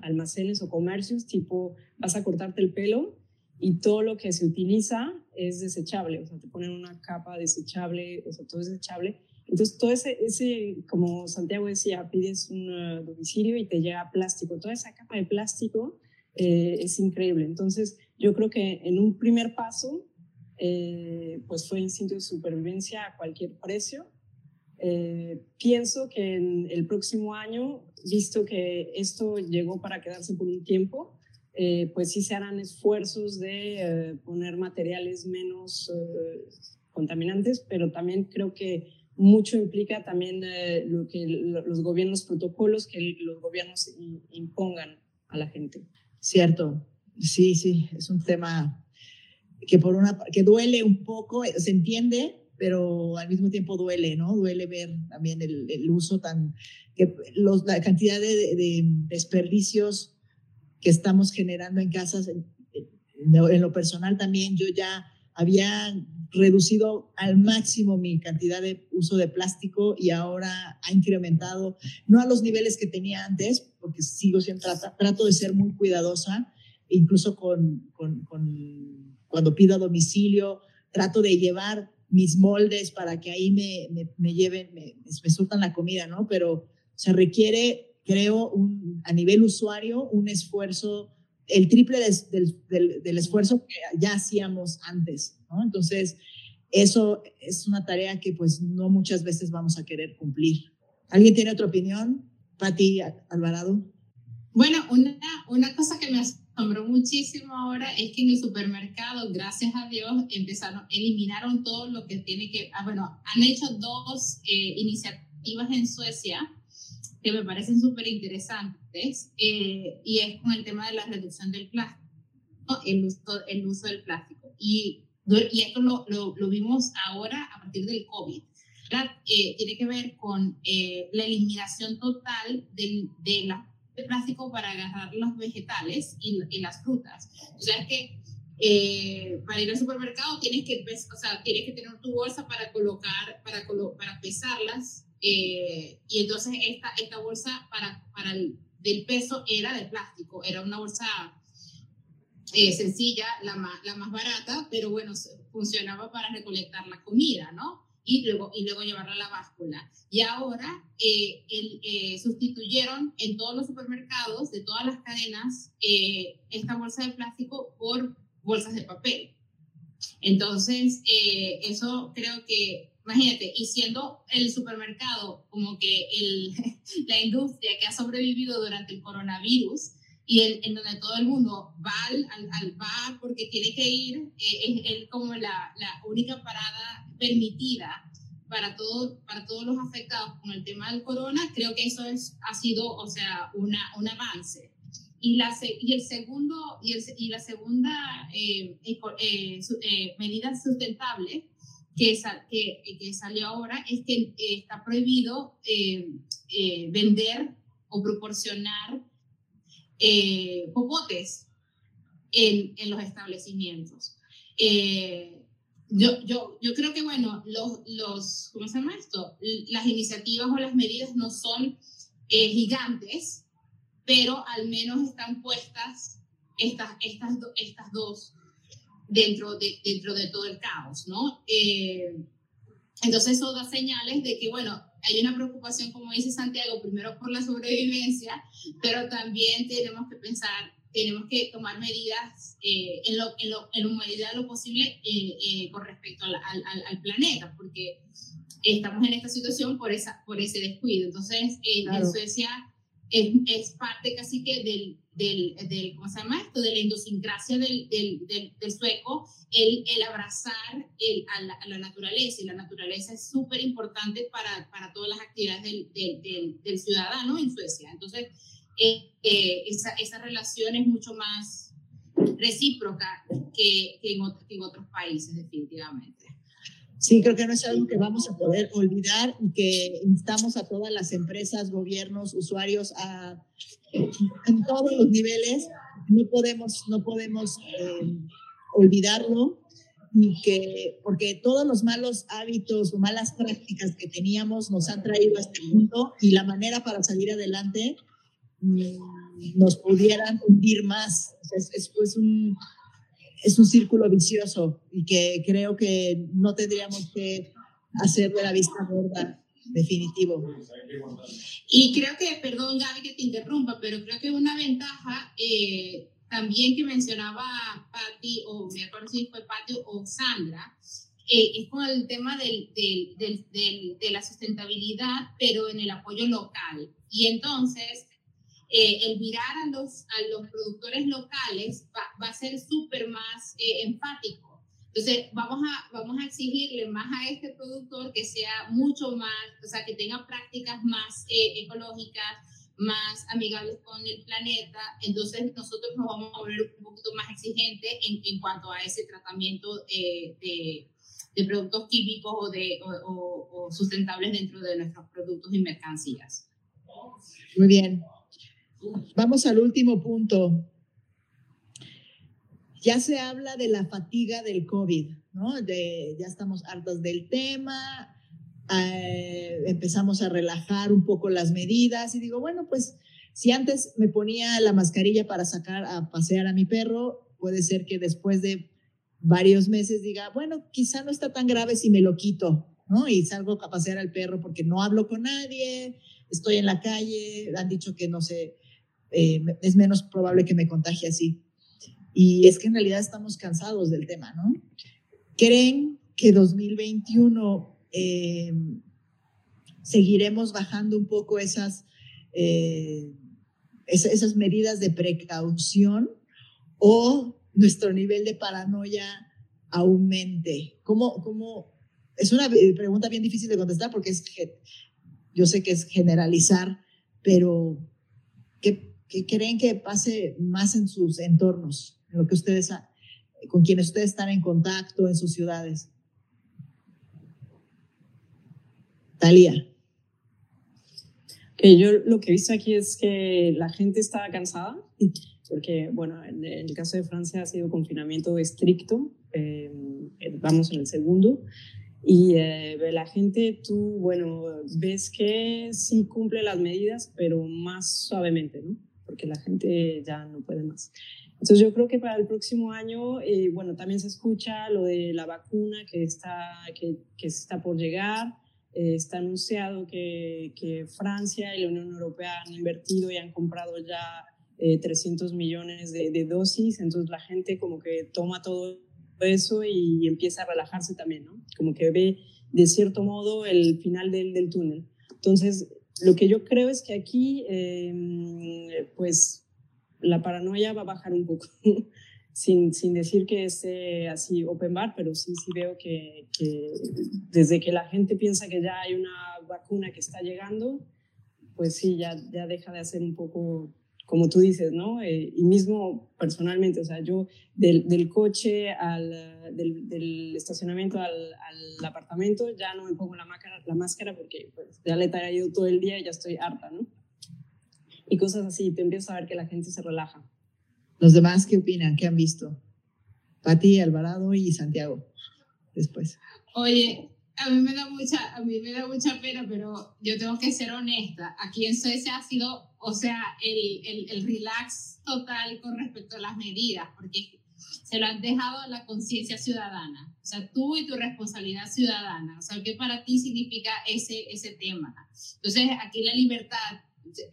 almacenes o comercios, tipo vas a cortarte el pelo y todo lo que se utiliza es desechable, o sea, te ponen una capa desechable, o sea, todo es desechable entonces, todo ese, ese, como Santiago decía, pides un uh, domicilio y te llega plástico. Toda esa capa de plástico eh, es increíble. Entonces, yo creo que en un primer paso, eh, pues fue instinto de supervivencia a cualquier precio. Eh, pienso que en el próximo año, visto que esto llegó para quedarse por un tiempo, pues sí se harán esfuerzos de poner materiales menos contaminantes, pero también creo que mucho implica también eh, lo que los gobiernos, protocolos que los gobiernos impongan a la gente. Cierto, sí, sí, es un tema que por una que duele un poco, se entiende, pero al mismo tiempo duele, ¿no? Duele ver también el, el uso tan, que los, la cantidad de, de, desperdicios que estamos generando en casas. En, en, lo personal también, yo ya había reducido al máximo mi cantidad de uso de plástico y ahora ha incrementado, no a los niveles que tenía antes, porque sigo siempre, trato de ser muy cuidadosa, incluso con, con, cuando pido a domicilio, trato de llevar mis moldes para que ahí me, me, me lleven, me, me, surtan la comida, ¿no? Pero se requiere, creo, a nivel usuario, un esfuerzo el triple del, del, esfuerzo que ya hacíamos antes. Entonces, eso es una tarea que pues no muchas veces vamos a querer cumplir. ¿Alguien tiene otra opinión? Pati Alvarado. Bueno, una, una cosa que me asombró muchísimo ahora es que en el supermercado, gracias a Dios, empezaron, eliminaron todo lo que tiene que, ah, bueno, han hecho dos eh, iniciativas en Suecia que me parecen súper interesantes, eh, y es con el tema de la reducción del plástico, el uso, el uso del plástico. Y, y esto lo, lo, vimos ahora a partir del COVID. Eh, tiene que ver con eh, la eliminación total del, de la, plástico para agarrar los vegetales y, y las frutas. O sea, es que para ir al supermercado tienes que, o sea, tienes que tener tu bolsa para colocar, para, para pesarlas eh, y entonces esta, esta bolsa para, para el del peso era de plástico, era una bolsa eh, sencilla, la más, la más barata, pero bueno, funcionaba para recolectar la comida, ¿no? Y luego, y luego llevarla a la báscula. Y ahora eh, el, sustituyeron en todos los supermercados de todas las cadenas esta bolsa de plástico por bolsas de papel. Entonces, eso creo que Imagínate, y siendo el supermercado como que el, *laughs* la industria que ha sobrevivido durante el coronavirus y en, donde todo el mundo va al, al, bar porque tiene que ir, eh, es, como la, la, única parada permitida para, todo, para todos los afectados con el tema del corona, creo que eso es, ha sido, o sea, una, un avance. Y, la, y el segundo, y, el, y la segunda eh, eh, medida sustentable que, que, que salió ahora es que eh, está prohibido eh, eh, vender o proporcionar popotes en, en, los establecimientos. yo, yo, yo creo que, bueno, los, los, ¿cómo se llama esto? Las iniciativas o las medidas no son gigantes, pero al menos están puestas estas, estas, estas dos dentro de, dentro de todo el caos, ¿no? Eh, entonces eso da señales de que, bueno, hay una preocupación, como dice Santiago, primero por la sobrevivencia, pero también tenemos que pensar, tenemos que tomar medidas eh, en, lo, en, lo, en medida de lo posible eh, con respecto al, al, al, planeta, porque estamos en esta situación por, esa, por ese descuido. Entonces, en Suecia es, es, parte casi que del, del, del, ¿cómo se llama esto? De la idiosincrasia del, del, del, sueco, el, el abrazar a, la, naturaleza. Y la naturaleza es súper importante para, para todas las actividades del, ciudadano en Suecia. Entonces, eh, eh, esa, esa relación es mucho más recíproca que en otros países, definitivamente. Sí, creo que no es algo que vamos a poder olvidar y que instamos a todas las empresas, gobiernos, usuarios a en todos los niveles. No podemos, no podemos eh, olvidarlo y que porque todos los malos hábitos o malas prácticas que teníamos nos han traído a este punto y la manera para salir adelante mm, nos pudieran hundir más. Es, es, es un es un círculo vicioso y que creo que no tendríamos que hacer de la vista gorda, definitivo. Y creo que, perdón Gaby que te interrumpa, pero creo que una ventaja eh, también que mencionaba Patti, o me acuerdo si fue Patti o Sandra, eh, es con el tema del, del, del, de la sustentabilidad, pero en el apoyo local. Y entonces, eh, el mirar a los, a los productores locales va, a ser súper más eh, enfático. Entonces, vamos a, vamos a exigirle más a este productor que sea mucho más, o sea, que tenga prácticas más eh, ecológicas, más amigables con el planeta. Entonces, nosotros nos vamos a volver un poquito más exigentes en, en cuanto a ese tratamiento de, de, productos químicos o, de, o sustentables dentro de nuestros productos y mercancías. Muy bien. Vamos al último punto. Ya se habla de la fatiga del COVID, ¿no? Ya estamos hartos del tema, eh, empezamos a relajar un poco las medidas y digo, bueno, pues si antes me ponía la mascarilla para sacar a pasear a mi perro, puede ser que después de varios meses diga, bueno, quizá no está tan grave si me lo quito, ¿no? Y salgo a pasear al perro porque no hablo con nadie, estoy en la calle, han dicho que no sé, eh, es menos probable que me contagie así. Y es que en realidad estamos cansados del tema, ¿no? ¿Creen que 2021 eh, seguiremos bajando un poco esas, eh, esas medidas de precaución o nuestro nivel de paranoia aumente? ¿Cómo, cómo? Es una pregunta bien difícil de contestar porque es, yo sé que es generalizar, pero ¿qué, ¿Qué creen que pase más en sus entornos, en lo que ustedes, con quienes ustedes están en contacto en sus ciudades? Talía. Que yo lo que he visto aquí es que la gente está cansada, porque, bueno, en el caso de Francia ha sido confinamiento estricto, eh, vamos en el segundo, y eh, la gente, tú, bueno, ves que sí cumple las medidas, pero más suavemente, ¿no? Porque la gente ya no puede más. Entonces yo creo que para el próximo año, eh, bueno, también se escucha lo de la vacuna que está, que, que está por llegar. Eh, está anunciado que, que, Francia y la Unión Europea han invertido y han comprado ya 300 eh, millones de, de, dosis. Entonces la gente como que toma todo eso y empieza a relajarse también, ¿no? Como que ve de cierto modo el final del, del túnel. Entonces lo que yo creo es que aquí, em, pues, la paranoia va a bajar un poco, *laughs* sin, sin, decir que esté así open bar, pero sí, sí veo que, que, desde que la gente piensa que ya hay una vacuna que está llegando, pues sí, ya, ya deja de hacer un poco como tú dices, ¿no? Eh, y mismo personalmente, o sea, yo del, del coche al, del, del estacionamiento al, al, apartamento ya no me pongo la máscara, la máscara porque pues, ya le he traído todo el día y ya estoy harta, ¿no? Y cosas así, te empiezas a ver que la gente se relaja. ¿Los demás qué opinan? ¿Qué han visto? Pati, Alvarado y Santiago, después. Oye, a mí me da mucha, a mí me da mucha pena, pero yo tengo que ser honesta. Aquí en Suecia ha sido, o sea, el, el, el relax total con respecto a las medidas, porque se lo han dejado a la conciencia ciudadana. O sea, tú y tu responsabilidad ciudadana. O sea, ¿qué para ti significa ese, ese tema? Entonces, aquí la libertad,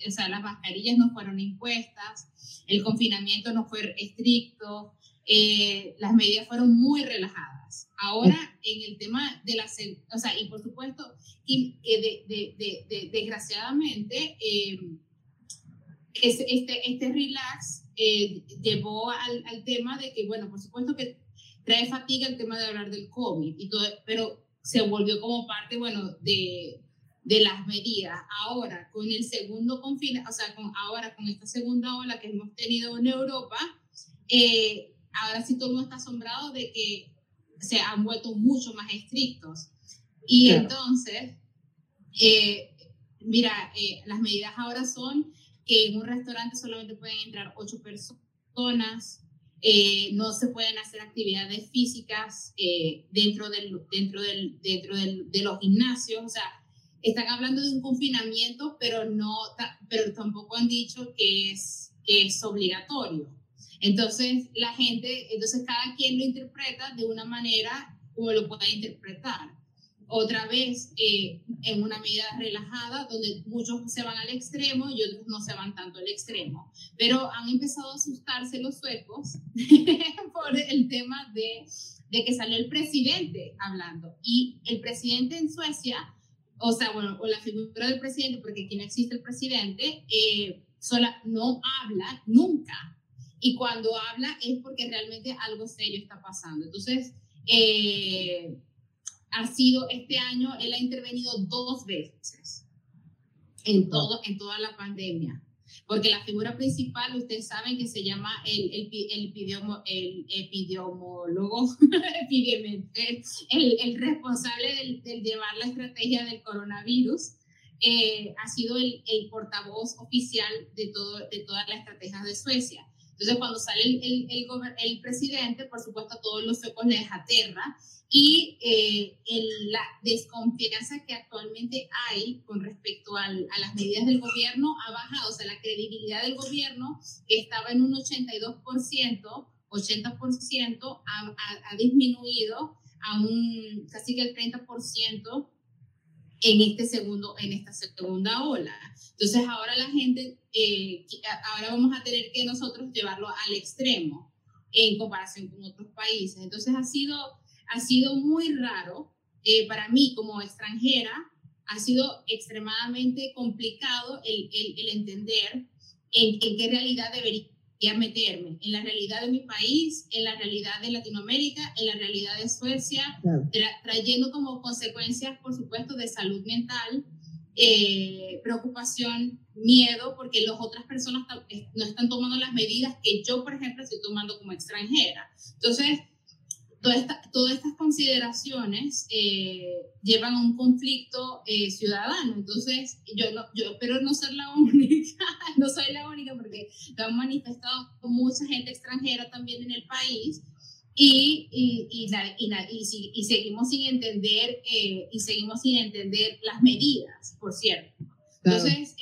o sea, las mascarillas no fueron impuestas, el confinamiento no fue estricto, eh, las medidas fueron muy relajadas. Ahora, en el tema de la, o sea, y por supuesto, y, de, de, de, desgraciadamente, eh, este, este relax eh, llevó al, al, tema de que, bueno, por supuesto que trae fatiga el tema de hablar del COVID, y todo, pero se volvió como parte, bueno, de, de las medidas. Ahora, con el segundo confinamiento, o sea, con, ahora con esta segunda ola que hemos tenido en Europa, eh, ahora sí todo el mundo está asombrado de que se han vuelto mucho más estrictos. Y entonces, eh, mira, eh, las medidas ahora son que en un restaurante solamente pueden entrar ocho personas, eh, no se pueden hacer actividades físicas dentro, del, dentro, del, dentro del, de los gimnasios, o sea, están hablando de un confinamiento, pero, no, pero tampoco han dicho que es, que es obligatorio. Entonces, la gente, entonces cada quien lo interpreta de una manera como lo pueda interpretar. Otra vez, eh, en una medida relajada, donde muchos se van al extremo y otros no se van tanto al extremo. Pero han empezado a asustarse los suecos *laughs* por el tema de, de que salió el presidente hablando. Y el presidente en Suecia, o sea, bueno, o la figura del presidente, porque aquí no existe el presidente, eh, sola, no habla nunca y cuando habla es porque realmente algo serio está pasando. Entonces, eh, ha sido este año, él ha intervenido dos veces en, todo, en toda la pandemia. Porque la figura principal, ustedes saben que se llama el, el, el, el *laughs* epidemiólogo, el, el, responsable del, del, llevar la estrategia del coronavirus. Eh, ha sido el, portavoz oficial de, todo, de todas las estrategias de Suecia. Entonces, cuando sale el, el, el, presidente, por supuesto, a todos los suecos les aterra y eh, la desconfianza que actualmente hay con respecto al, a las medidas del gobierno ha bajado, o sea, la credibilidad del gobierno, que estaba en un 82%, 80%, ha, ha, ha disminuido a un casi que el 30% en, este segundo, en esta segunda ola. Entonces ahora la gente, eh, ahora vamos a tener que nosotros llevarlo al extremo en comparación con otros países. Entonces ha sido, ha sido muy raro eh, para mí como extranjera, ha sido extremadamente complicado el, el, el entender en, en, qué realidad debería meterme en la realidad de mi país, en la realidad de Latinoamérica, en la realidad de Suecia, trayendo como consecuencias, por supuesto, de salud mental, eh, preocupación, miedo, porque las otras personas no están tomando las medidas que yo, por ejemplo, estoy tomando como extranjera. Entonces, todas estas consideraciones eh, llevan a un conflicto eh, ciudadano. Entonces, yo, yo espero no ser la *laughs* única, no soy la única porque lo han manifestado con mucha gente extranjera también en el país y, y, y, y seguimos sin entender eh, y seguimos sin entender las medidas, por cierto. Entonces,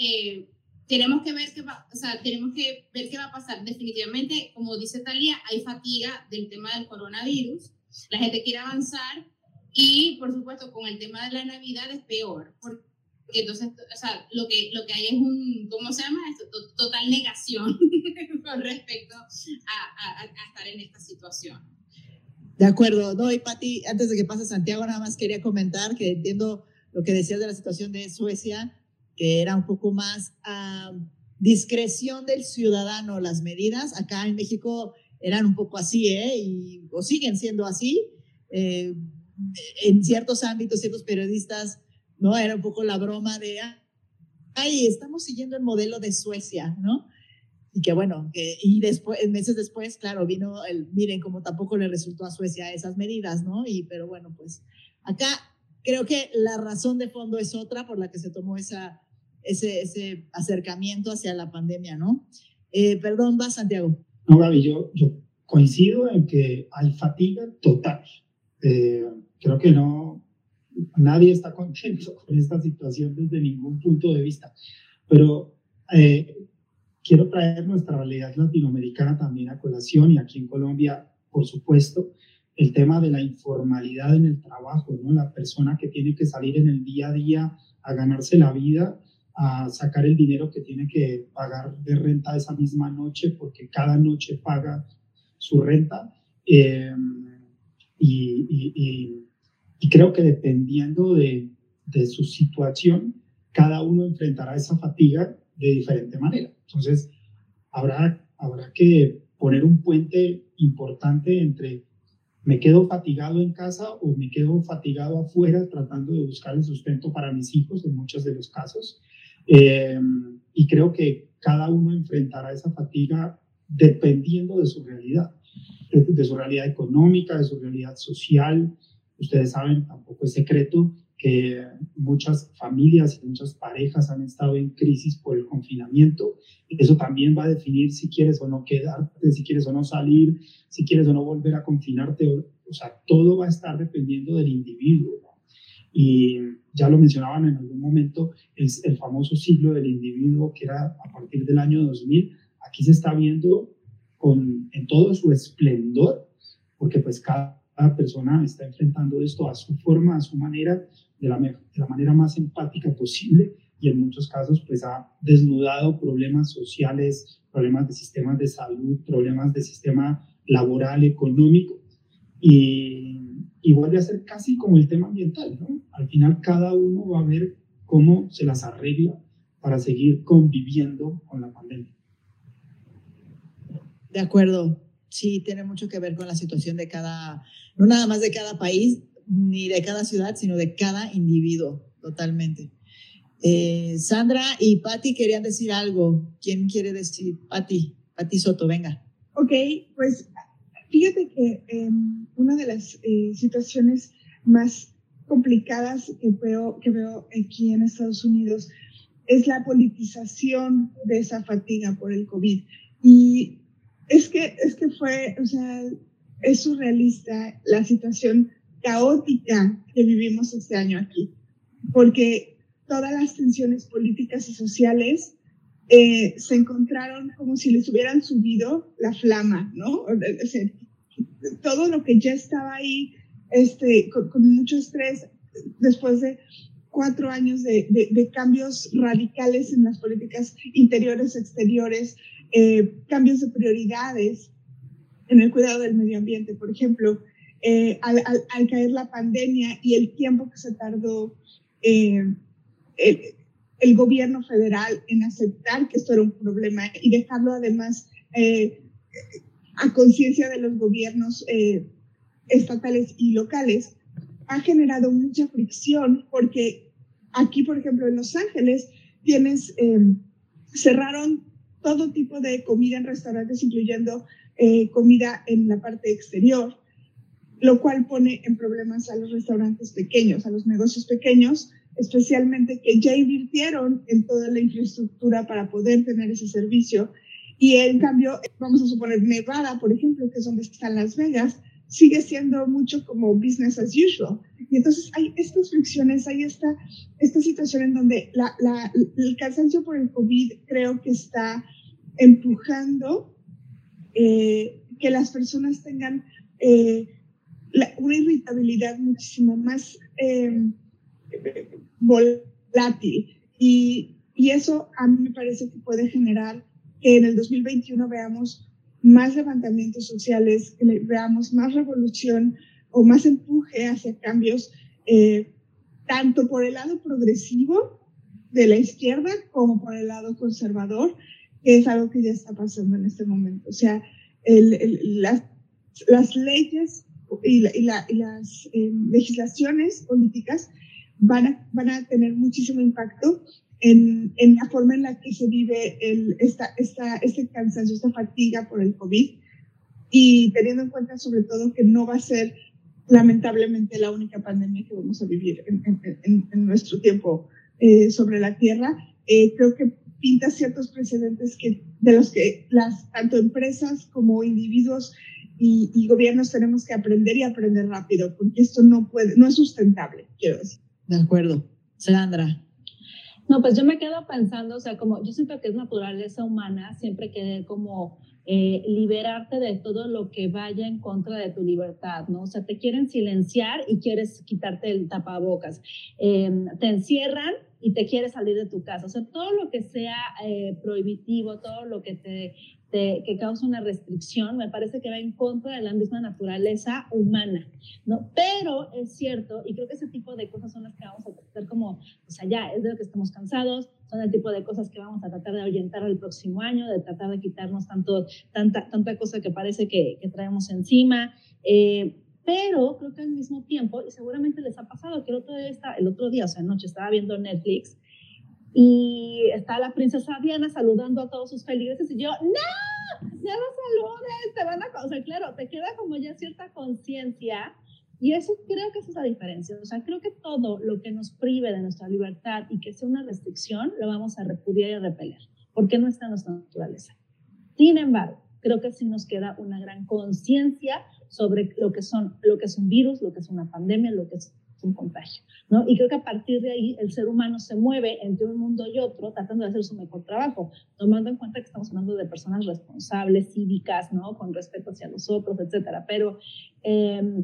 tenemos que ver qué va, o sea, tenemos que ver qué va a pasar. Definitivamente, como dice Talia, hay fatiga del tema del coronavirus. La gente quiere avanzar y, por supuesto, con el tema de la Navidad es peor. Porque entonces, o sea, lo que, lo que hay es un, ¿cómo se llama esto? Total negación *laughs* con respecto a, a, a, estar en esta situación. De acuerdo, no, y Pati, antes de que pase Santiago, nada más quería comentar que entiendo lo que decías de la situación de Suecia que era un poco más a discreción del ciudadano las medidas. Acá en México eran un poco así, ¿eh? Y, o siguen siendo así. Eh, en ciertos ámbitos, ciertos periodistas, ¿no? Era un poco la broma de, ay, estamos siguiendo el modelo de Suecia, ¿no? y que bueno, y después, meses después, claro, vino el, miren, como tampoco le resultó a Suecia esas medidas, ¿no? Y, pero bueno, pues acá creo que la razón de fondo es otra por la que se tomó esa, ese, ese acercamiento hacia la pandemia, ¿no? Eh, perdón, va Santiago. No, Gaby, yo, yo coincido en que hay fatiga total. Eh, creo que no, nadie está contento *laughs* con esta situación desde ningún punto de vista, pero eh, quiero traer nuestra realidad latinoamericana también a colación y aquí en Colombia, por supuesto, el tema de la informalidad en el trabajo, ¿no? La persona que tiene que salir en el día a día a ganarse la vida, a sacar el dinero que tiene que pagar de renta esa misma noche, porque cada noche paga su renta. Eh, y, y, creo que dependiendo de, de su situación, cada uno enfrentará esa fatiga de diferente manera. Entonces, habrá, habrá que poner un puente importante entre me quedo fatigado en casa o me quedo fatigado afuera tratando de buscar el sustento para mis hijos en muchos de los casos. Eh, y creo que cada uno enfrentará esa fatiga dependiendo de su realidad, de, de, su realidad económica, de su realidad social. Ustedes saben, tampoco es secreto que muchas familias y muchas parejas han estado en crisis por el confinamiento. Eso también va a definir si quieres o no quedarte, si quieres o no salir, si quieres o no volver a confinarte. O, sea, todo va a estar dependiendo del individuo. Y ya lo mencionaban en algún momento, es el famoso ciclo del individuo que era a partir del año 2000. Aquí se está viendo con, en todo su esplendor, porque pues cada persona está enfrentando esto a su forma, a su manera, de la, de la manera más empática posible y en muchos casos pues ha desnudado problemas sociales, problemas de sistemas de salud, problemas de sistema laboral, económico y, y vuelve a ser casi como el tema ambiental, ¿no? Al final cada uno va a ver cómo se las arregla para seguir conviviendo con la pandemia. De acuerdo, sí, tiene mucho que ver con la situación de cada, no nada más de cada país, ni de cada ciudad, sino de cada individuo, totalmente. Eh, Sandra y Patti querían decir algo. ¿Quién quiere decir? Patti, Patti Soto, venga. Ok, pues fíjate que em, una de las eh, situaciones más complicadas que veo, que veo aquí en Estados Unidos es la politización de esa fatiga por el COVID. Y es que, es que fue, o sea, es surrealista la situación caótica que vivimos este año aquí, porque todas las tensiones políticas y sociales eh, se encontraron como si les hubieran subido la flama, ¿no? todo lo que ya estaba ahí este, con, mucho estrés después de cuatro años de, de, cambios radicales en las políticas interiores, exteriores, eh, cambios de prioridades en el cuidado del medio ambiente, por ejemplo, eh, al, caer la pandemia y el tiempo que se tardó eh, el, gobierno federal en aceptar que esto era un problema y dejarlo además eh, a conciencia de los gobiernos eh, estatales y locales, ha generado mucha fricción porque aquí, por ejemplo, en Los Ángeles, tienes, eh, cerraron todo tipo de comida en restaurantes, incluyendo comida en la parte exterior lo cual pone en problemas a los restaurantes pequeños, a los negocios pequeños, especialmente que ya invirtieron en toda la infraestructura para poder tener ese servicio. Y en cambio, vamos a suponer Nevada, por ejemplo, que es donde están Las Vegas, sigue siendo mucho como business as usual. Y entonces hay estas fricciones, hay esta, esta situación en donde la, la, el cansancio por el COVID creo que está empujando eh, que las personas tengan eh, una irritabilidad muchísimo más eh, volátil. Y, y eso a mí me parece que puede generar que en el 2021 veamos más levantamientos sociales, que veamos más revolución o más empuje hacia cambios, eh, tanto por el lado progresivo de la izquierda como por el lado conservador, que es algo que ya está pasando en este momento. O sea, el, el, las, las leyes y, las eh, legislaciones políticas van a, van a tener muchísimo impacto en, en, la forma en la que se vive el, esta, esta, este cansancio, esta fatiga por el COVID. Y teniendo en cuenta sobre todo que no va a ser lamentablemente la única pandemia que vamos a vivir en, en, en nuestro tiempo eh, sobre la Tierra, eh, creo que pinta ciertos precedentes que, de los que las tanto empresas como individuos y, y, gobiernos tenemos que aprender y aprender rápido, porque esto no puede, no es sustentable, quiero decir. De acuerdo. Sandra. No, pues yo me quedo pensando, o sea, como yo siento que es naturaleza humana siempre querer como eh, liberarte de todo lo que vaya en contra de tu libertad, ¿no? O sea, te quieren silenciar y quieres quitarte el tapabocas. Eh, te encierran y te quieres salir de tu casa. O sea, todo lo que sea eh, prohibitivo, todo lo que te que causa una restricción, me parece que va en contra de la misma naturaleza humana, ¿no? Pero es cierto, y creo que ese tipo de cosas son las que vamos a tratar como, o sea, ya es de lo que estamos cansados, son el tipo de cosas que vamos a tratar de orientar el próximo año, de tratar de quitarnos tanto, tanta, tanta cosa que parece que, que traemos encima. Eh, pero creo que al mismo tiempo, y seguramente les ha pasado que el otro día, el otro día o sea, anoche estaba viendo Netflix y está la princesa Diana saludando a todos sus feligreses y yo, no, ya no saludes, te van a... O sea, claro, te queda como ya cierta conciencia y eso creo que es la diferencia. O sea, creo que todo lo que nos prive de nuestra libertad y que sea una restricción, lo vamos a repudiar y repeler, porque no está en nuestra naturaleza. Sin embargo, creo que sí nos queda una gran conciencia sobre lo que, son, lo que es un virus, lo que es una pandemia, lo que es un contagio, ¿no? Y creo que a partir de ahí el ser humano se mueve entre un mundo y otro tratando de hacer su mejor trabajo, tomando en cuenta que estamos hablando de personas responsables, cívicas, ¿no? Con respeto hacia los otros, etcétera. Pero eh,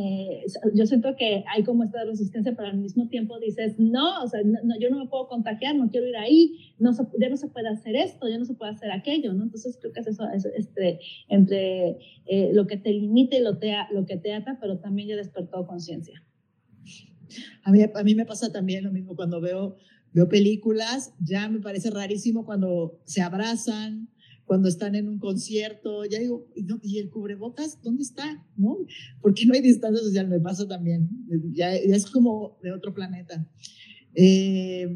eh, yo siento que hay como esta resistencia, pero al mismo tiempo dices, no, o sea, no, yo no me puedo contagiar, no quiero ir ahí, no ya no se puede hacer esto, ya no se puede hacer aquello, ¿no? Entonces creo que es eso, es, este, entre eh, lo que te limita y lo, te, lo que te ata, pero también ya despertó conciencia. A mí, a mí me pasa también lo mismo cuando veo, veo películas, ya me parece rarísimo cuando se abrazan, cuando están en un concierto, ya digo, ¿y el cubrebocas dónde está? ¿No? ¿Por qué no hay distancia social? Me pasa también, ya, es como de otro planeta. Eh,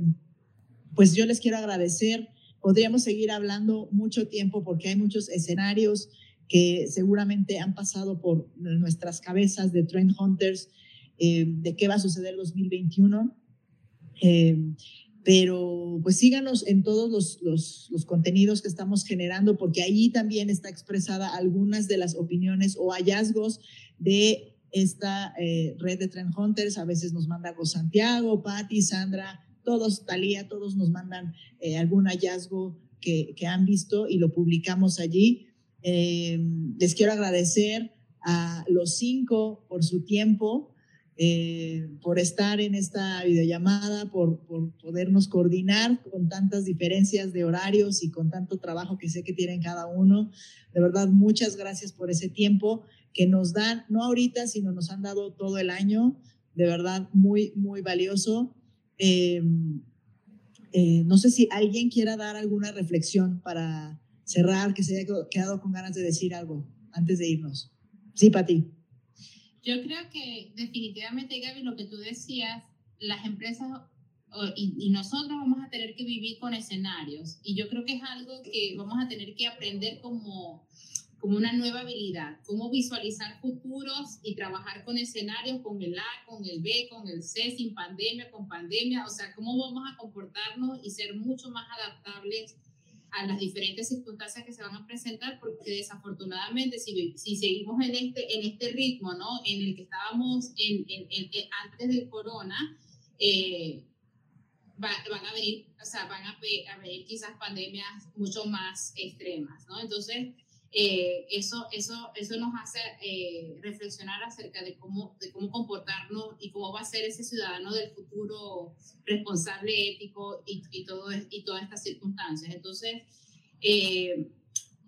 pues yo les quiero agradecer, podríamos seguir hablando mucho tiempo porque hay muchos escenarios que seguramente han pasado por nuestras cabezas de Trend Hunters eh, de qué va a suceder el 2021. Eh, pero pues síganos en todos los, los, contenidos que estamos generando, porque ahí también está expresada algunas de las opiniones o hallazgos de esta eh, red de Trend Hunters. A veces nos manda Go Santiago, Patti, Sandra, todos, Talía, todos nos mandan algún hallazgo que, que, han visto y lo publicamos allí. les quiero agradecer a los cinco por su tiempo. Eh, por estar en esta videollamada, por, por, podernos coordinar con tantas diferencias de horarios y con tanto trabajo que sé que tienen cada uno. De verdad, muchas gracias por ese tiempo que nos dan, no ahorita, sino nos han dado todo el año. De verdad, muy, muy valioso. Eh, eh, no sé si alguien quiera dar alguna reflexión para cerrar, que se haya quedado con ganas de decir algo antes de irnos. Sí, Pati. Yo creo que definitivamente, Gaby, lo que tú decías, las empresas y, y, nosotros vamos a tener que vivir con escenarios. Y yo creo que es algo que vamos a tener que aprender como, como una nueva habilidad, cómo visualizar futuros y trabajar con escenarios, con el A, con el B, con el C, sin pandemia, con pandemia. O sea, cómo vamos a comportarnos y ser mucho más adaptables a las diferentes circunstancias que se van a presentar, porque desafortunadamente si, seguimos en este, en este ritmo, ¿no? En el que estábamos en, antes del corona, eh, van a venir, o sea, van a venir quizás pandemias mucho más extremas, ¿no? Entonces, eh, eso, eso, eso nos hace eh, reflexionar acerca de cómo, de cómo comportarnos y cómo va a ser ese ciudadano del futuro responsable, ético y, y, todo, y todas estas circunstancias. Entonces, eh,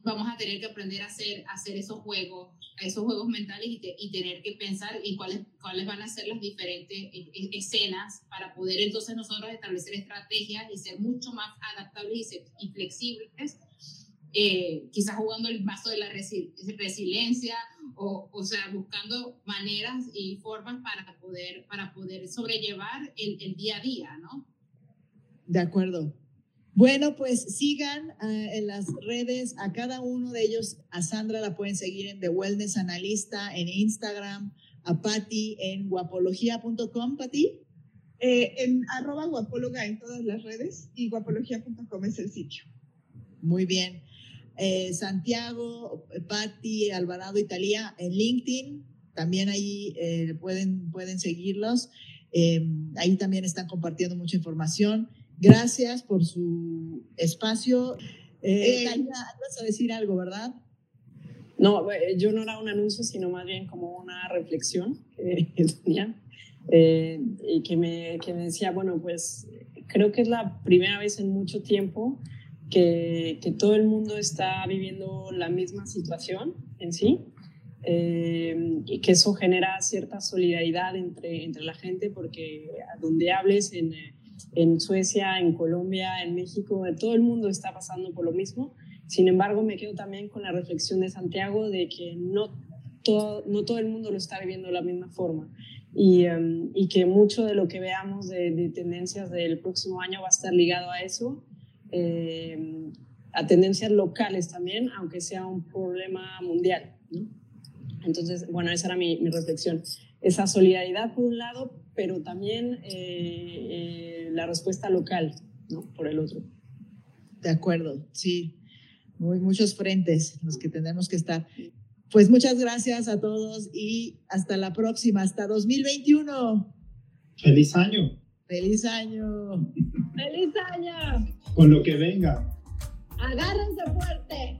vamos a tener que aprender a hacer, a hacer esos juegos, esos juegos mentales y, y, tener que pensar en cuáles, cuáles van a ser las diferentes escenas para poder entonces nosotros establecer estrategias y ser mucho más adaptables y flexibles eh, quizás jugando el mazo de la resiliencia o, o sea, buscando maneras y formas para poder, para poder sobrellevar el, el día a día, ¿no? De acuerdo. Bueno, pues sigan uh, en las redes a cada uno de ellos. A Sandra la pueden seguir en The Wellness Analista en Instagram, a Patti en guapología.com, Patti. Eh, en arroba guapóloga en todas las redes y guapología.com es el sitio. Muy bien. Eh, Santiago, Patti, Alvarado Italia en LinkedIn. También ahí eh, pueden, pueden seguirlos. Eh, ahí también están compartiendo mucha información. Gracias por su espacio. Eh, vas a decir algo, ¿verdad? No, yo no era un anuncio, sino más bien como una reflexión que *laughs* tenía. Eh, y que me, que me decía, bueno, pues creo que es la primera vez en mucho tiempo que, todo el mundo está viviendo la misma situación en sí eh, y que eso genera cierta solidaridad entre, entre la gente porque a donde hables en, en Suecia, en Colombia, en México, todo el mundo está pasando por lo mismo. Sin embargo, me quedo también con la reflexión de Santiago de que no todo, no todo el mundo lo está viviendo de la misma forma y, um, y que mucho de lo que veamos de, tendencias del próximo año va a estar ligado a eso, eh, a tendencias locales también, aunque sea un problema mundial. ¿no? Entonces, bueno, esa era mi, mi, reflexión. Esa solidaridad por un lado, pero también eh, eh, la respuesta local ¿no? por el otro. De acuerdo, sí. Muy, muchos frentes los que tenemos que estar. Pues muchas gracias a todos y hasta la próxima, hasta 2021. Feliz año. Feliz año. *laughs* Feliz año con lo que venga. Agárrense fuerte.